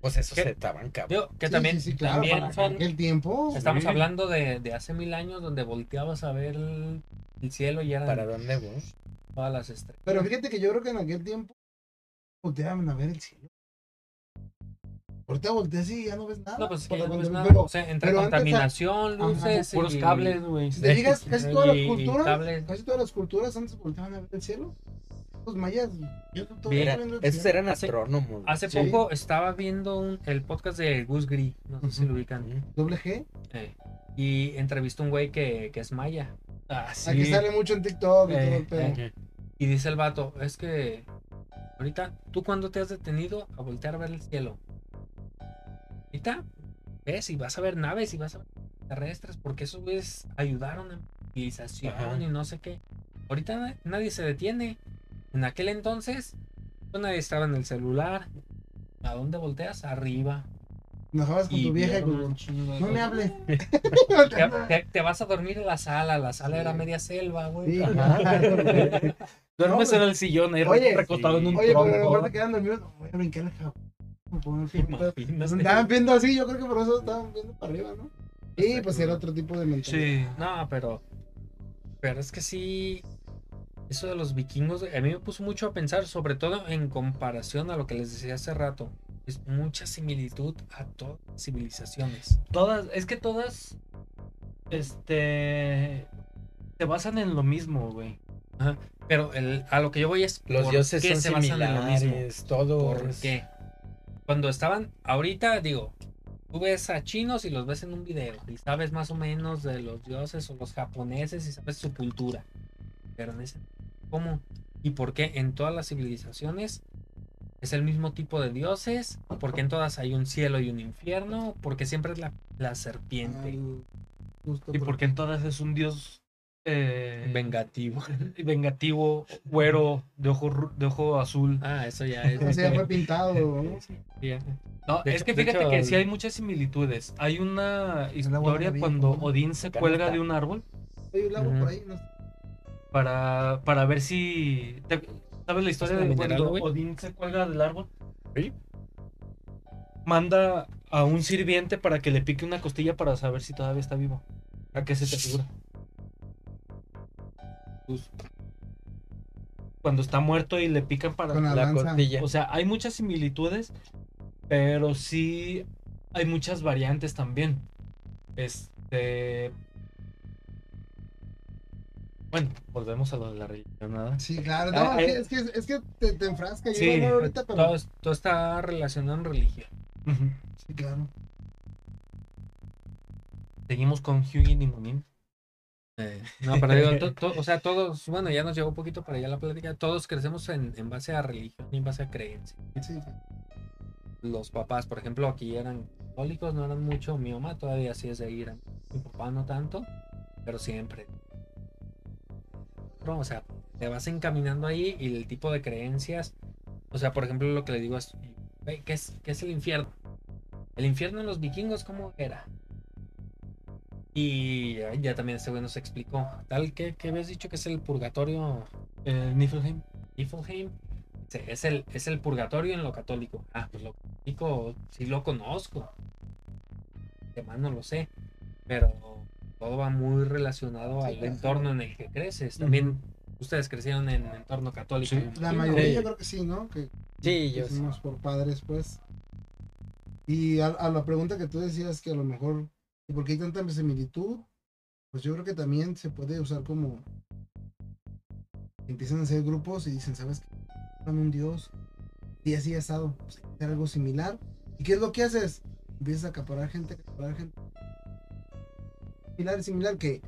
Pues ¿Qué? se estaban cabrón. Que Sí, también, sí, sí, claro, también para son. aquel tiempo. Estamos Sí. hablando de, de hace mil años donde volteabas a ver el, el cielo y eran ¿Para dónde vos? todas las estrellas. Pero fíjate que yo creo que en aquel tiempo volteaban a ver el cielo. Ahorita volteas y ya no ves nada. No, pues que Para ya no cuando- ves nada. pero o sea, entre pero antes, contaminación, ajá, luces, Puros y- cables, güey. si te fijas, casi todas las culturas, casi todas las culturas antes volteaban a ver el cielo. Los mayas, yo todo Mira, viendo el Esos cielo. eran astrónomos. Hace Sí. poco estaba viendo un- el podcast de Gus Gris, no sé si lo ubican. Doble G. Eh, Y entrevistó a un güey que, que es maya. Ah, sí. Aquí sale mucho en TikTok y todo el pedo. eh. Y dice el vato, es que ahorita, ¿tú cuándo te has detenido a voltear a ver el cielo? Ahorita ves y vas a ver naves y vas a ver terrestres, porque esos güeyes ayudaron en civilización Ajá. y no sé qué. Ahorita na- nadie se detiene. En aquel entonces, pues nadie estaba en el celular. ¿A dónde volteas? Arriba. Enojabas con Y tu vieja y vieron con... un chingo de No me cosas. hable. Te, te- te vas a dormir en la sala. La sala era Sí. media selva, güey. Sí. Duermes en el sillón ahí Oye, recostado en un Oye, pero a lo tronco. mejor te quedan dormidos. No, voy a brincar el jabón. Estaban viendo así, yo creo que por eso estaban viendo para arriba, ¿no? Sí, pues era otro tipo de mentalidad. Sí. No, pero. Pero es que sí. Eso de los vikingos, a mí me puso mucho a pensar, sobre todo en comparación a lo que les decía hace rato. Es mucha similitud a todas las civilizaciones. Todas, es que todas, este, se basan en lo mismo, güey. Pero el, a lo que yo voy es. Los ¿por dioses qué son se basan en lo mismo? similares, todo. ¿Por qué? Cuando estaban, ahorita digo, tú ves a chinos y los ves en un video y sabes más o menos de los dioses o los japoneses y sabes su cultura. Pero en ese, ¿cómo? ¿Y por qué en todas las civilizaciones es el mismo tipo de dioses? ¿Por qué en todas hay un cielo y un infierno? Porque siempre es la, la serpiente. Justo Y por- porque en todas es un dios eh, Vengativo. vengativo, güero, de ojo, de ojo azul. Ah, eso ya es. O sea, ya fue pintado, ¿no? ya. No, De es hecho- que fíjate hecho, que sí hay muchas similitudes. Hay una historia cuando. Odín se cuelga de un árbol Hay un lago Ujú. por ahí, ¿no? para, para ver si... ¿te- ¿Sabes la historia de mineral, cuando? Odín se cuelga del árbol? Sí. Manda a un sirviente para que le pique una costilla para saber si todavía está vivo. ¿A qué se te figura? Pues, cuando está muerto y le pican para... Con la La costilla. O sea, hay muchas similitudes, pero sí hay muchas variantes también. Este. Bueno, volvemos a lo de la religión, ¿nada? Sí, claro. No, Ah, es, eh. que, es que es que te, te enfrasca. Yo Sí, ahorita, pero. Todo, todo está relacionado en religión. Sí, claro. Seguimos con Hugin y Munin. No, pero digo, to- to- o sea, todos, bueno, ya nos llevó un poquito para allá la plática, todos crecemos en, en base a religión y en base a creencia. Sí. Los papás, por ejemplo, aquí eran católicos, no eran mucho, mi mamá todavía sí es de ir, mi papá no tanto, pero siempre. Pero, o sea, te vas encaminando ahí y el tipo de creencias, o sea, por ejemplo, lo que le digo es, "Güey, ¿qué es, qué es el infierno? El infierno en los vikingos, ¿cómo era? Y ya, también este güey nos explicó. Tal que, que habías dicho que es el purgatorio Eh, Niflheim. Niflheim. Sí, es el, es el purgatorio en lo católico. Ah, pues lo católico sí lo conozco. Que más no lo sé. Pero todo va muy relacionado Sí, al entorno en el que creces. También ustedes crecieron en entorno católico. Sí. La mayoría Sí. yo creo que sí, ¿no? Que Sí, yo por padres, pues. Y a, a la pregunta que tú decías que a lo mejor, ¿y ¿por qué hay tanta similitud? Pues yo creo que también se puede usar como empiezan a hacer grupos y dicen, ¿sabes qué? Un dios y así asado, pues hay que hacer algo similar. ¿Y qué es lo que haces? Empiezas a acaparar gente, acaparar gente. Similar, similar que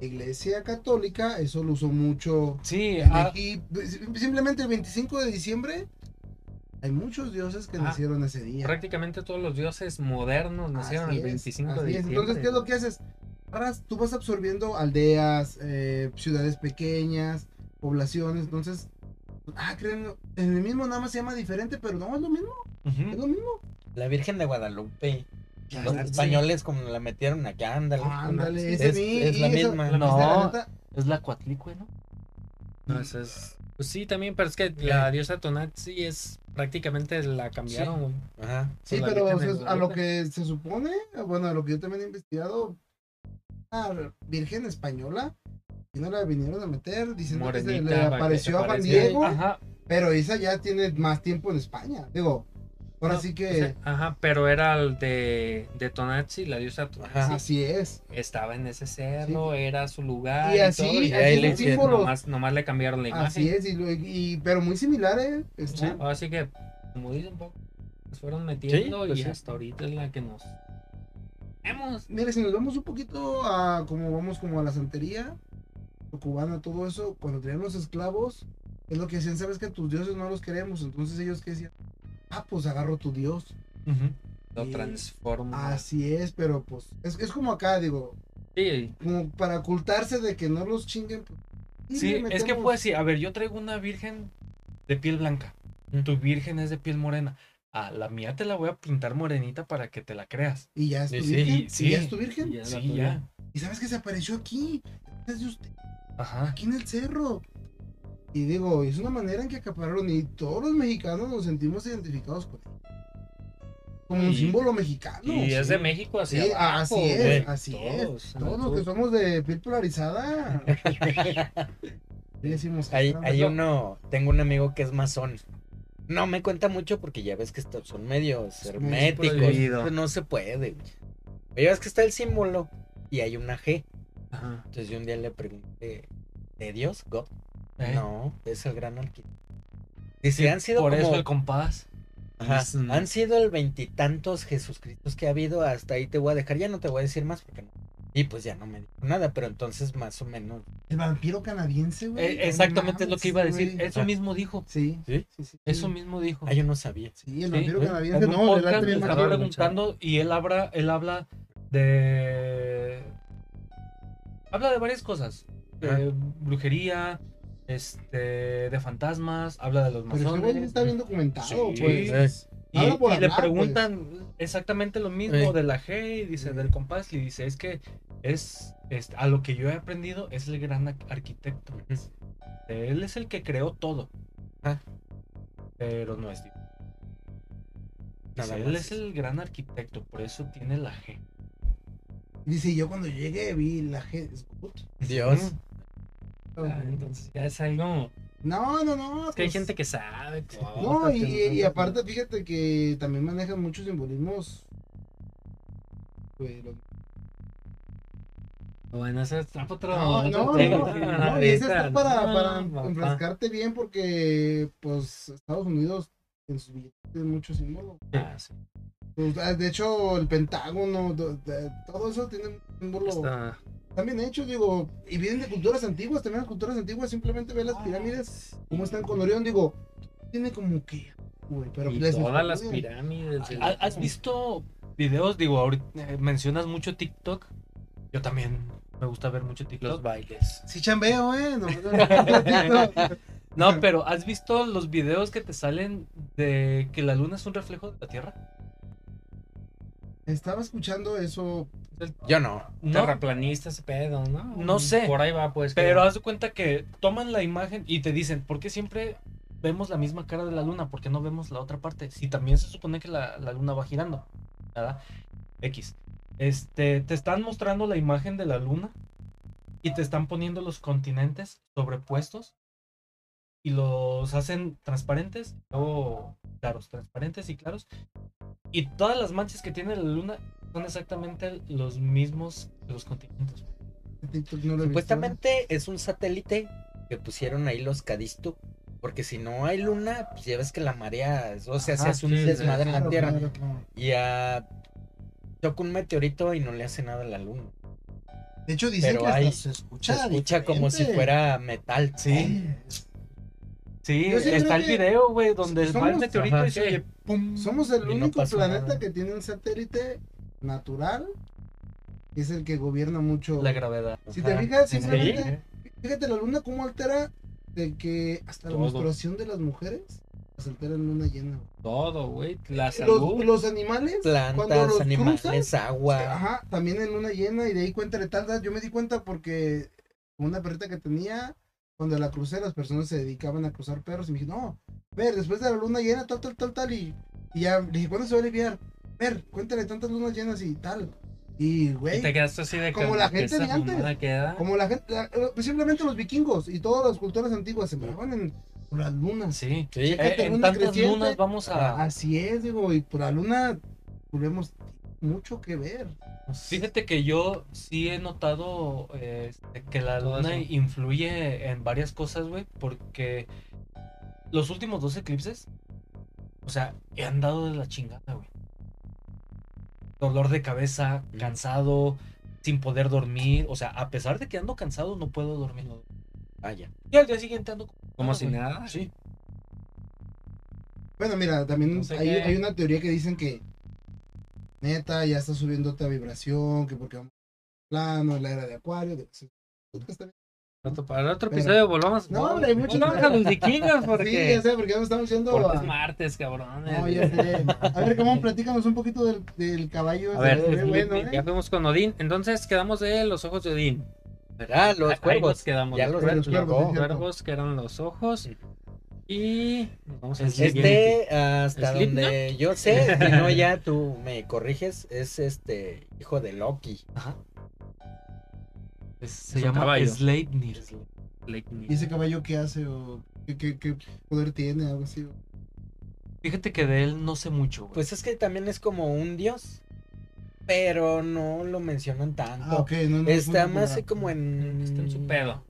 la iglesia católica, eso lo usó mucho Sí, en ah, Egipto. Simplemente el 25 de diciembre hay muchos dioses que Ah, nacieron ese día. Prácticamente todos los dioses modernos nacieron Así el es, 25 así de es. diciembre. Entonces, ¿qué es lo que haces? Agarras- tú vas absorbiendo aldeas, eh, ciudades pequeñas, poblaciones. Entonces, ah, creen, en el mismo nada más se llama diferente, pero no es lo mismo. Es ujú. lo mismo. La Virgen de Guadalupe. Ya, Los sí. españoles como la metieron acá, ándale. Ándale, Es- mi- es la y esa- misma. la No. la neta, es la Coatlicue, ¿no? No, eso es- Pues sí, también, pero es que la diosa Tonatzi es prácticamente la cambiaron. güey. Ajá. Sí, la pero o sea, a lo que se supone, bueno, a lo que yo también he investigado, una virgen española, y no la vinieron a meter diciendo que se le apareció a Juan. Diego, Ajá. pero esa ya tiene más tiempo en España. Digo, ahora No, sí o que sea, ajá, pero era el de, de Tonatzi, la diosa Tonatzi. Ajá. así es. Estaba en ese cerro, era su lugar. Y Y, así, todo, y así ahí es le hicieron, nomás, nomás le cambiaron la imagen. Así es, y, y- pero muy similar, ¿eh? Sí, Así que, como dicen, poco, nos fueron metiendo pues y sí. hasta ahorita es la que nos. Vamos. Mira, si nos vamos un poquito a como vamos como a la santería, lo cubana, todo eso, cuando tenían los esclavos, es lo que decían, sabes que tus dioses no los queremos, entonces ellos que decían, ah, pues agarro tu dios. Lo Y- transforma. Así es, pero pues es, es como acá, digo, Sí, como para ocultarse de que no los chinguen. pues, Sí, es que pues sí, a ver, yo traigo una virgen de piel blanca. Tu virgen es de piel morena. Ah, la mía te la voy a pintar morenita para que te la creas. Y ya es tu Sí, virgen. y- y sí. ya es tu virgen. Y ya. Sí, ya. Y sabes que se apareció aquí. Es de usted, Ajá. aquí en el cerro. Y digo, es una manera en que acapararon y todos los mexicanos nos sentimos identificados con él. Como un Y- símbolo mexicano. Y es de México hacia Sí, abajo, así güey. es, así Todos, es. Todos los que somos de piel polarizada. decimos Hay, "Ah, hay no". uno, tengo un amigo que es masón. No me cuenta mucho porque ya ves que estos son medios herméticos. prohibido. No se puede. güey. Pero ya ves que está el símbolo y hay una G. Ajá. Entonces yo un día le pregunté, ¿de Dios? ¿God? ¿Eh? No, es el gran arquitecto. Dice, han sido Por como... eso el compás. Ajá, mm, Han sido el veintitantos Jesucristos que ha habido, hasta ahí te voy a dejar, ya no te voy a decir más porque no. Y pues ya no me dijo nada, pero entonces más o menos. El vampiro canadiense, güey. Eh, no exactamente es lo que iba a decir. güey. Eso mismo dijo. Sí, ¿Sí? sí, sí. Eso mismo dijo. Ah, yo no sabía. Sí, el Sí, vampiro ¿eh? canadiense. No, podcast me estaba preguntando y él habla, él habla de habla de varias cosas. Brujería, este, de fantasmas, habla de los Pero masones. está bien documentado, Sí. pues. Y, le pues. preguntan exactamente lo mismo Eh. de la G, y dice del compás, y dice, es que es, es- a lo que yo he aprendido es el gran ar- arquitecto. Él es el que creó todo. Ah. Pero no es Dios. Nada Dice, él es el gran arquitecto, por eso tiene la G. Dice, yo cuando llegué vi la gente. Dios. Ah, entonces ya es algo. No, no, no. Es que hay pues, gente que sabe. No, cosas y, aparte, fíjate que también manejan muchos simbolismos. Bueno, ese está otro. No, otro no, tema. no, no, y ese está para, No, para enfrascarte bien porque, pues, Estados Unidos en sus billetes tiene muchos símbolos. Ah, sí. Pues, de hecho, el Pentágono, todo eso tiene un símbolo. Está- Están bien hechos, digo, y vienen de culturas antiguas, también las culturas antiguas, simplemente ve las Ah, pirámides, cómo están con Orión, digo, tiene como que, güey, pero y les todas las pirámides. el- ¿Ha- ¿Has visto videos? Digo, ahorita eh, mencionas mucho TikTok. Yo también me gusta ver mucho TikTok. los bailes? Sí chambeo, eh, no, no, no. No, pero ¿has visto los videos que te salen de que la luna es un reflejo de la Tierra? Estaba escuchando eso, Yo no. No, Terraplanista ese pedo, ¿no? No sé. Por ahí va, pues. pero creo. haz de cuenta que toman la imagen y te dicen, ¿por qué siempre vemos la misma cara de la luna? ¿Por qué no vemos la otra parte? Si también se supone que la, la luna va girando. ¿Verdad? X. Este, te están mostrando la imagen de la luna y te están poniendo los continentes sobrepuestos y los hacen transparentes, luego claros, transparentes y claros. Y todas las manchas que tiene la luna son exactamente los mismos de los continentes. No lo visto. Supuestamente es un satélite que pusieron ahí los Cadisto. Porque si no hay luna, pues ya ves que la marea, o sea, se hace un sí, desmadre en la Claro, Tierra. claro, claro. Y a toca un meteorito y no le hace nada a la luna. De hecho, dicen Pero que hay- se escucha, Se escucha como si fuera metal. Sí. Sí, está el video, güey, donde va el somos- meteorito ajá, y se sí. oye pum. Somos el no único planeta nada. que tiene un satélite natural, que es el que gobierna mucho. la gravedad. Si te fijas, Sí. simplemente, fíjate la luna cómo altera de que hasta la menstruación de las mujeres se altera en luna llena. Todo, güey. La salud. Los, los animales, cuando Plantas, los animales, cruzas, agua. ajá, también en luna llena y de ahí cuéntale tal, tal. Yo me di cuenta porque una perrita que tenía, cuando la crucé, las personas se dedicaban a cruzar perros y me dije, no, ver, después de la luna llena, tal, tal, tal, tal, y, y ya le dije, ¿cuándo se va a aliviar? Ver, cuéntale tantas lunas llenas y tal. Y, güey, Y te quedaste así de que. Como la gente esa de antes. queda. como la gente, la- eh, simplemente los vikingos y todas las culturas antiguas se sembraban en por las lunas. Sí. Sí. Eh, en luna tantas creciente. lunas vamos a. Así es, digo, y por la luna tuvimos mucho que ver. Fíjate que yo sí he notado eh, este, que la luna influye en varias cosas, güey, porque los últimos dos eclipses, o sea, han dado de la chingada, güey. dolor de cabeza, cansado, sin poder dormir. O sea, a pesar de que ando cansado, no puedo dormir. Ah, ya. Y al día siguiente ando Como si nada. Sí. Bueno, mira, también No sé hay, qué. hay una teoría que dicen que neta ya está subiendo otra vibración, que porque vamos plano, la era de acuario, de- Para el otro Pero- episodio volvamos. No, hombre, hay mucho volvamos a los vikingos Sí, porque, ya sé, porque ya nos estamos yendo porque a... es martes, cabrones. No, ya sé. A ver, ¿cómo platícanos un poquito del, del caballo? A ver, bueno, ya ¿eh? fuimos con Odín. Entonces quedamos de los ojos de Odín. Ah, los nos cuervos. quedamos. Ya los los cuervos, sí. cuervos que eran los ojos. Y nos vamos al Este- hasta ¿Slipknot? donde yo sé, si no ya tú me corriges, es este hijo de Loki. Ajá. Es- se llama caballo. Sleipnir. ¿Y ese caballo qué hace? ¿O qué, qué- qué poder tiene? Algo así. Fíjate que de él no sé mucho, güey. Pues es que también es como un dios, pero no lo mencionan tanto. Ah, ok. No, no, es Está muy más como en Está en su pedo.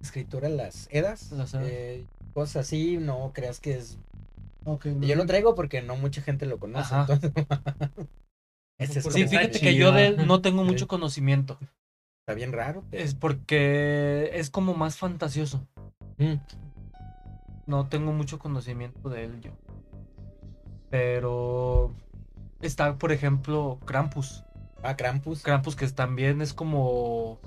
escritura las edas, Las Edas. eh, cosas así, no creas que es... No, Yo lo traigo porque no mucha gente lo conoce. Ajá. entonces- Ese es Sí, fíjate que yo de él no tengo mucho conocimiento. Está bien raro. pero- Es porque es como más fantasioso. Mm. No tengo mucho conocimiento de él yo. Pero está, por ejemplo, Krampus. Ah, Krampus. Krampus que también es como...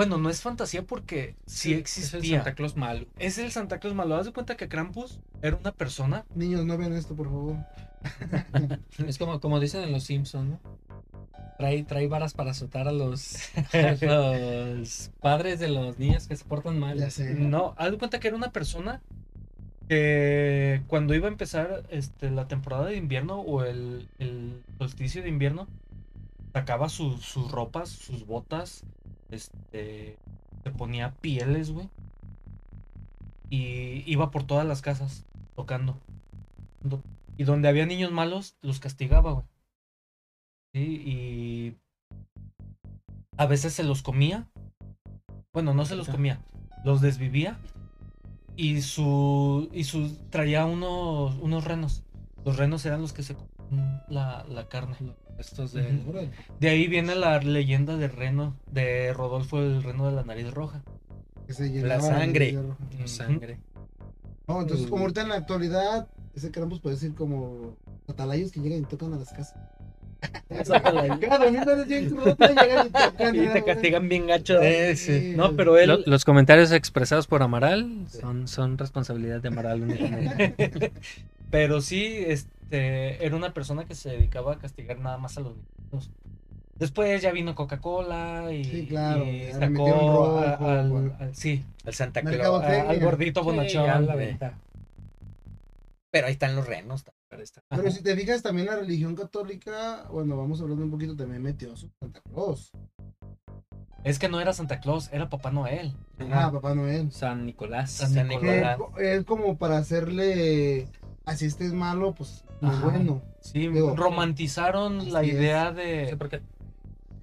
Bueno, no es fantasía porque sí Es el existía. Santa Claus malo. Es el Santa Claus malo. Haz de cuenta que Krampus era una persona. Niños, no vean esto, por favor. Es como, como dicen en los Simpsons, ¿no? Trae, trae varas para azotar a los, a los padres de los niños que se portan mal. Ya sé. No, haz de cuenta que era una persona que cuando iba a empezar este, la temporada de invierno o el, el solsticio de invierno, sacaba su- sus ropas, sus botas, este, se ponía pieles, güey. Y iba por todas las casas tocando. Y donde había niños malos, los castigaba, güey. Sí, y a veces se los comía. Bueno, no se los comía, los desvivía. Y su. Y su. traía unos. unos renos. Los renos eran los que se comían la, la carne. Estos de. Ujú. Órale. De ahí viene la leyenda del reno. De Rodolfo el reno de la nariz roja. Que se llenaba sangre. de hierro. de sangre. No, entonces, como ahorita en la actualidad, ese Krampus puede ser como atalayos que llegan y tocan a las casas. Cada llegan y tocan. Y te castigan bien gacho. Eh, sí. No, pero él. Lo- los comentarios expresados por Amaral son, son responsabilidad de Amaral únicamente. Pero sí, este, era una persona que se dedicaba a castigar nada más a los niños. Después ya vino Coca-Cola y, Sí, claro, y sacó rojo, a- al, bueno. al- sí, Al Santa Claus. Al gordito bonachón. la venta. Pero ahí están los renos. Pero si te fijas, también la religión católica, bueno, vamos hablando un poquito, también metió su Santa Claus. Es que no era Santa Claus, era Papá Noel. Ah, Papá Noel. San Nicolás. San Nicolás. es como para hacerle, así este es malo, pues muy Ajá. bueno. Sí, Digo, romantizaron la es. idea Sí, de... porque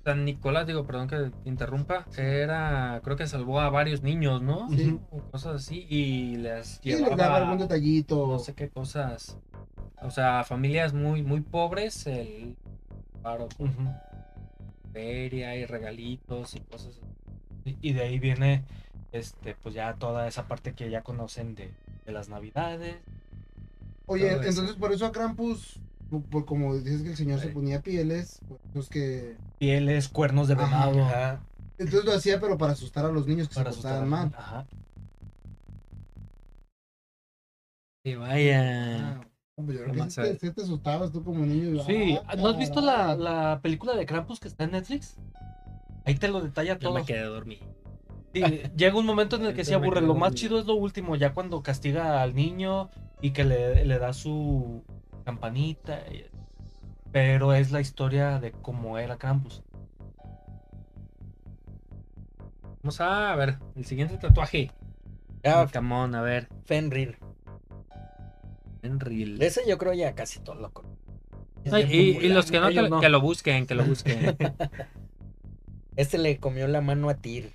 San Nicolás, digo, perdón que te interrumpa, era, creo que salvó a varios niños, ¿no? Sí. O cosas así, y les Sí, les llevaba daba algún detallito. no sé qué cosas. O sea, familias muy, muy pobres, el paro con feria y regalitos y cosas así. Y y de ahí viene, este, pues ya toda esa parte que ya conocen de, de las navidades. Oye, todo eso. entonces por eso a Krampus, por, por como dices que el señor se ponía pieles, pues que... Pieles, cuernos de venado. Ajá. Entonces lo hacía, pero para asustar a los niños que para se portaban mal. Ajá. Que vaya. Ah, yo creo que te, asustabas tú como niño. y, Sí, ah, ¿no has visto la, la película de Krampus que está en Netflix? Ahí te lo detalla Yo todo. me quedé dormido. Sí, llega un momento en el que se aburre. Lo más chido es lo último, ya cuando castiga al niño y que le, le da su campanita. y- Pero es la historia de cómo era Krampus. Vamos a ver, el siguiente tatuaje. Ah, Camón, a ver. Fenrir. Enril. Ese yo creo ya casi todo lo conozco. Ay, y, y los que no, que, Ellos no. que lo busquen, que lo busquen. Este le comió la mano a Tyr.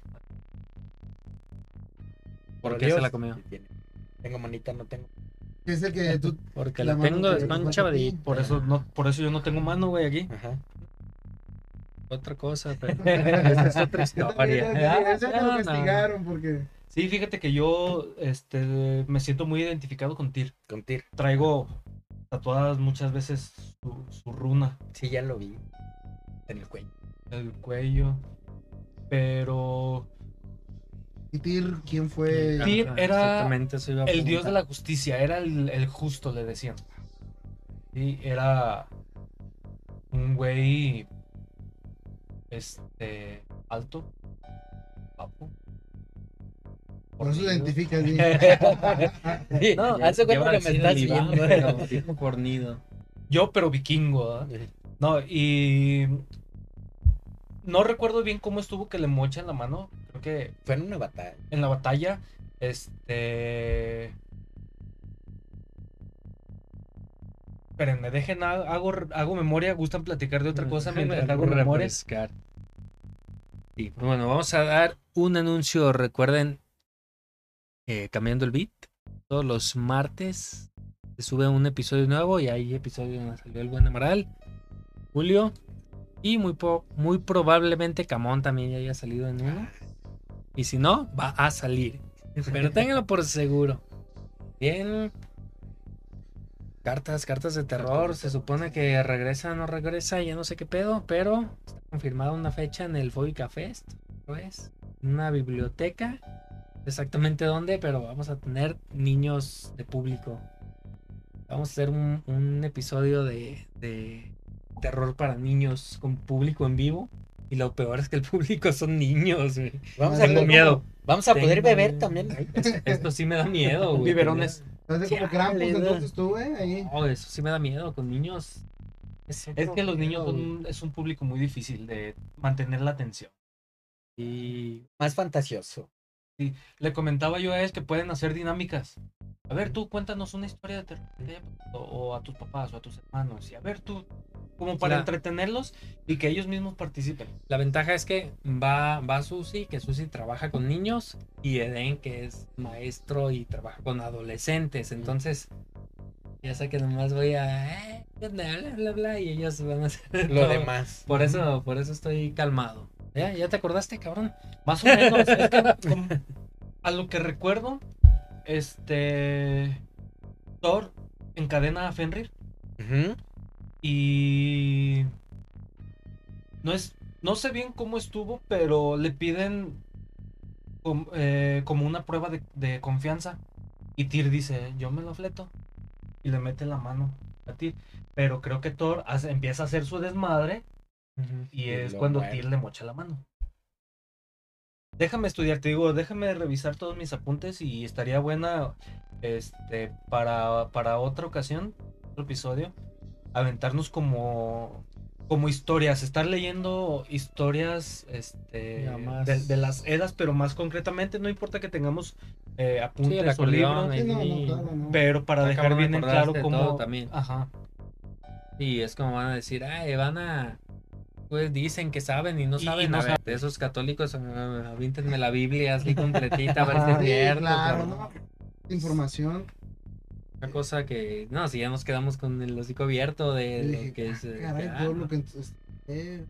¿Por qué se la comió? Tengo manita, no tengo. Es el que tú... Porque La la tengo que le falta a ti. desconchavadita. Por eso, no, por eso yo no tengo mano, güey, aquí. Ajá. otra cosa, pero esa es otra historia. Eso lo investigaron porque... Sí, fíjate que yo este, me siento muy identificado con Tyr. Con Tyr. Traigo tatuadas muchas veces su, su runa Sí, ya lo vi. En el cuello. en el cuello. Pero ¿Y Tyr quién fue? Tyr era el dios de la justicia, era el, el justo, le decían. Sí, era un güey este alto, guapo. Por eso se identifica así. no, hace cuenta que me estás viendo. Yo, pero vikingo, ¿ah? No, y no recuerdo bien cómo estuvo que le mochan la mano. Creo que Fue en una batalla. en la batalla, este... Espérenme, dejen, ha- hago, hago memoria, gustan platicar de otra cosa mientras hago memoria. Sí, pues bueno, vamos a dar un anuncio. Recuerden, eh, cambiando el beat, todos los martes se sube un episodio nuevo y hay episodio donde salió el buen Amaral, Julio y muy, po- muy probablemente Camón también ya haya salido en uno. Y si no, va a salir. Pero ténganlo por seguro. Bien. Cartas, cartas de terror. Se supone que regresa, no regresa, ya no sé qué pedo, pero está confirmada una fecha en el Fobica Fest. ¿Ves? Una biblioteca. Exactamente dónde, pero vamos a tener niños de público. Vamos a hacer un, un episodio de, de terror para niños con público en vivo. Y lo peor es que el público son niños. güey. Vamos Tengo a poder- miedo. Vamos a poder beber miedo. también. Esto sí me da miedo, güey. Biberones. Hace como Krampus, entonces tú, güey, ahí. No, eso sí me da miedo con niños. Es, que los niños son, es un público muy difícil de mantener la atención. Y Más fantasioso. Le comentaba yo a él que pueden hacer dinámicas. A ver, tú cuéntanos una historia de terror o a tus papás o a tus hermanos. Y a ver, tú, como para La- entretenerlos y que ellos mismos participen. la ventaja es que va, va Susi, que Susi trabaja con niños, y Eden, que es maestro y trabaja con adolescentes. Entonces, ya sé que nomás voy a. eh, bla, bla, bla, bla, y ellos van a hacer Lo todo. demás. Por eso, por eso estoy calmado. ¿Ya? ¿Ya te acordaste, cabrón? Más o menos. es que, como- a lo que recuerdo, este. Thor encadena a Fenrir y. No es. No sé bien cómo estuvo, pero le piden com- eh, como una prueba de, de confianza. Y Tyr dice, yo me lo fleto. Y le mete la mano a Tyr. Pero creo que Thor hace- empieza a hacer su desmadre y Y es lo cuando. Tyr le mocha la mano. Déjame estudiar, te digo, déjame revisar todos mis apuntes y estaría buena este para, para otra ocasión, otro episodio, aventarnos como como historias, estar leyendo historias este, de, de las edas, pero más concretamente, no importa que tengamos eh, apuntes o libros. Sí, no, y- no, claro, no. pero para dejar bien en claro cómo... también. Ajá. Y es como van a decir, ay, van a. Pues dicen que saben y no Y saben. no a ver, saben. de esos católicos, ah, avíntenme la Biblia así completita, a ver si es cierto. claro. ¿no? Información. Una cosa que. No, si ya nos quedamos con el hocico abierto de, dije, lo que es. "Ah, eh, caray, ah, todo lo que entonces, eh,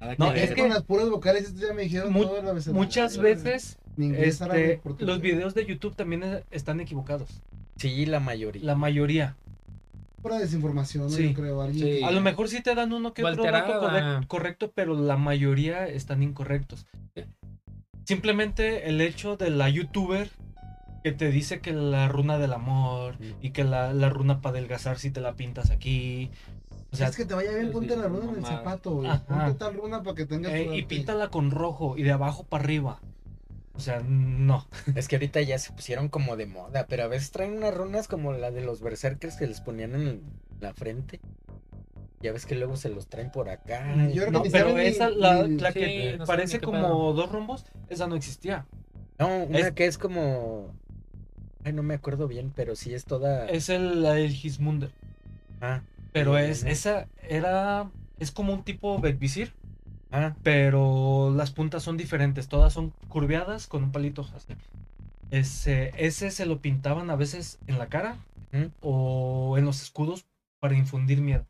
nada No, que es que con las puras vocales estos ya me dijeron Mu- todo el abecedario, Muchas veces este, los videos de YouTube también eh, están equivocados. Sí, la mayoría. La mayoría. Pura desinformación, ¿no? Sí. Yo creo. Alguien Sí. que- A lo mejor sí te dan uno que otro dato alterada. corre- correcto, pero la mayoría están incorrectos. Simplemente el hecho de la youtuber que te dice que la runa del amor y que la, la runa para adelgazar si te la pintas aquí. O sea, es que te vaya bien, ponte la runa en el zapato, güey. Ponte tal runa para que tengas eh, y píntala con rojo y de abajo para arriba. O sea, no. Es que ahorita ya se pusieron como de moda, pero a veces traen unas runas como la de los berserkers que les ponían en la frente. Ya ves que luego se los traen por acá. Yo creo No, pero ni- esa, la, ni- la sí, que no parece como dos rombos, esa no existía. No, una Es- que es como. Ay, no me acuerdo bien, pero sí es toda. Es el, la del Gismunder. Ah, Pero Sí, es, esa era, es como un tipo Beckvisir, ah, pero las puntas son diferentes, todas son curveadas con un palito así. Ese, ese se lo pintaban a veces en la cara o en los escudos para infundir miedo.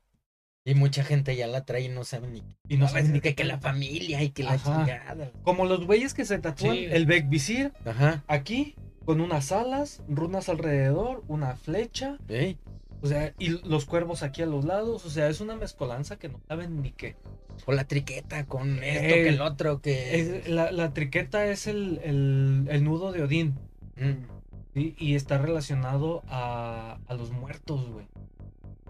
Y mucha gente ya la trae y no saben ni Y no saben ni que, que la familia y que la Ajá. chingada. Como los güeyes que se tatúan Sí. el Beck Visir Ajá. aquí, con unas alas, runas alrededor, una flecha, o sea, y los cuervos aquí a los lados, o sea, es una mezcolanza que no saben ni qué. O la triqueta con esto, Ey. que el otro, que. Es- la, la triqueta es el, el- el nudo de Odín, Mm, ¿sí? Y está relacionado a, a los muertos, güey.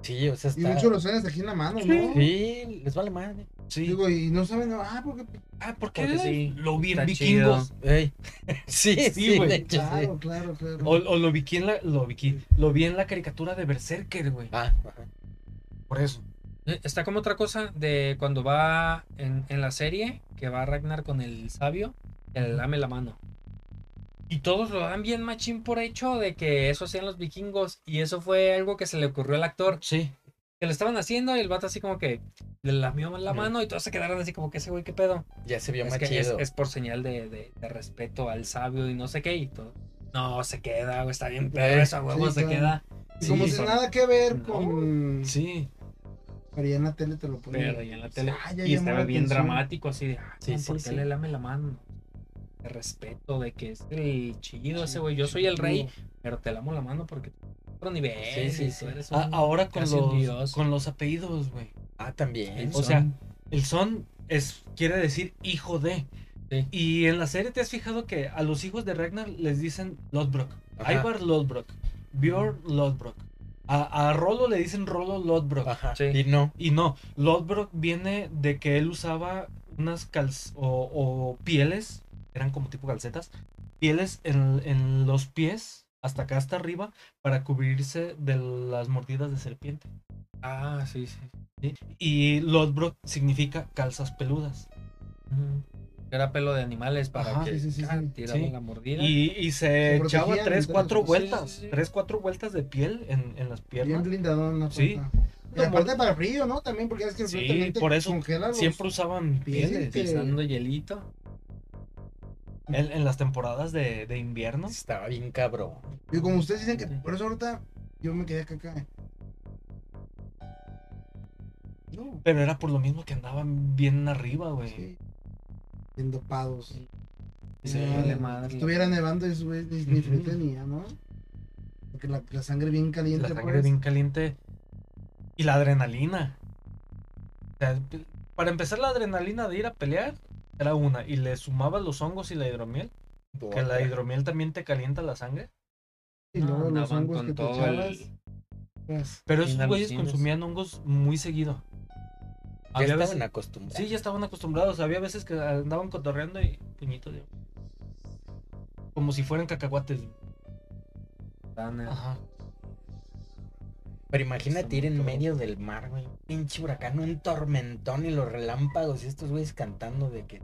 Sí, o sea, Y muchos lo traen hasta aquí en la mano, Sí. ¿no? Sí, les vale madre. Sí. Digo, y no saben, ah, porque. ah, porque, Porque sí, lo vi en vikingos. Ey. Sí, Sí, güey. sí. Claro, claro, claro. O, o lo vi en la, lo vi, lo vi en la caricatura de Berserker, güey. Ah, ajá. Por eso. Eh, Está como otra cosa de cuando va en, en la serie, que va Ragnar con el sabio, que le lame la mano. Y todos lo dan bien machín por hecho de que eso hacían los vikingos. Y eso fue algo que se le ocurrió al actor. Sí. Que lo estaban haciendo y el vato así como que le lamió la mano y todos se quedaron así como que ese güey, ¿qué pedo? Ya se vio Es que es, por señal de, de- de respeto al sabio y no sé qué y todo. No, se queda, güey, está bien perro eso, a huevo, Sí, se claro. queda. Como Sí, si nada que ver No. con. Sí. Pero ya en la tele te lo ponen. Pero ya en la tele. Ah, ya y estaba bien atención. dramático, así de, ah, Sí, ¿por sí, qué sí. le lame la mano? De respeto, de que es el chido ese güey. Yo soy el rey, pero te lamo la mano porque otro nivel. Sí, sí, sí. eres ahora con los, dios. con los apellidos, güey. Ah, también. El O son. sea, el son es, quiere decir hijo de. Sí. Y en la serie te has fijado que a los hijos de Ragnar les dicen Lodbrok. Ajá. Ivar Lodbrok. Björn Lodbrok. A, a Rolo le dicen Rolo Lodbrok. Ajá. Sí. Y no. Y no, Lodbrok viene de que él usaba unas calz o, o pieles, eran como tipo calcetas, pieles en, en los pies, hasta acá hasta arriba, para cubrirse de las mordidas de serpiente. Ah, sí, sí. ¿sí? Y Lodbrok significa calzas peludas. Era pelo de animales para Ajá, que sí, sí, sí, sí. tiraran Sí. la mordida. Y, y se, Se echaba tres, cuatro vueltas, sí, sí. tres, cuatro vueltas de piel en, en las Bien piernas. blindadón la Sí. aparte para frío, ¿no? También porque es que el frío Sí, por eso Siempre usaban pieles. que- pisando hielito. En, en las temporadas de, de invierno. Estaba bien cabrón. Y como ustedes dicen que por eso ahorita yo me quedé acá acá. No, Pero era por lo mismo que andaban bien arriba, güey. sí. Bien dopados. Sí, madre. Estuviera nevando y güey ni, ni tenía, ¿no? Porque la, la sangre bien caliente. La sangre pues. bien caliente. Y la adrenalina. O sea, para empezar, la adrenalina de ir a pelear era una. Y le sumabas los hongos y la hidromiel. Que la hidromiel también te calienta la sangre. Y luego No, los andaban hongos con que te el- pues, Pero esos güeyes consumían hongos muy seguido. Ya Había estaban veces- acostumbrados. Sí, ya estaban acostumbrados. Había veces que andaban cotorreando y puñito de. Como si fueran cacahuates. Ajá. Pero imagínate ir en medio del mar, güey. un Pinche huracán, un tormentón y los relámpagos y estos güeyes cantando de que.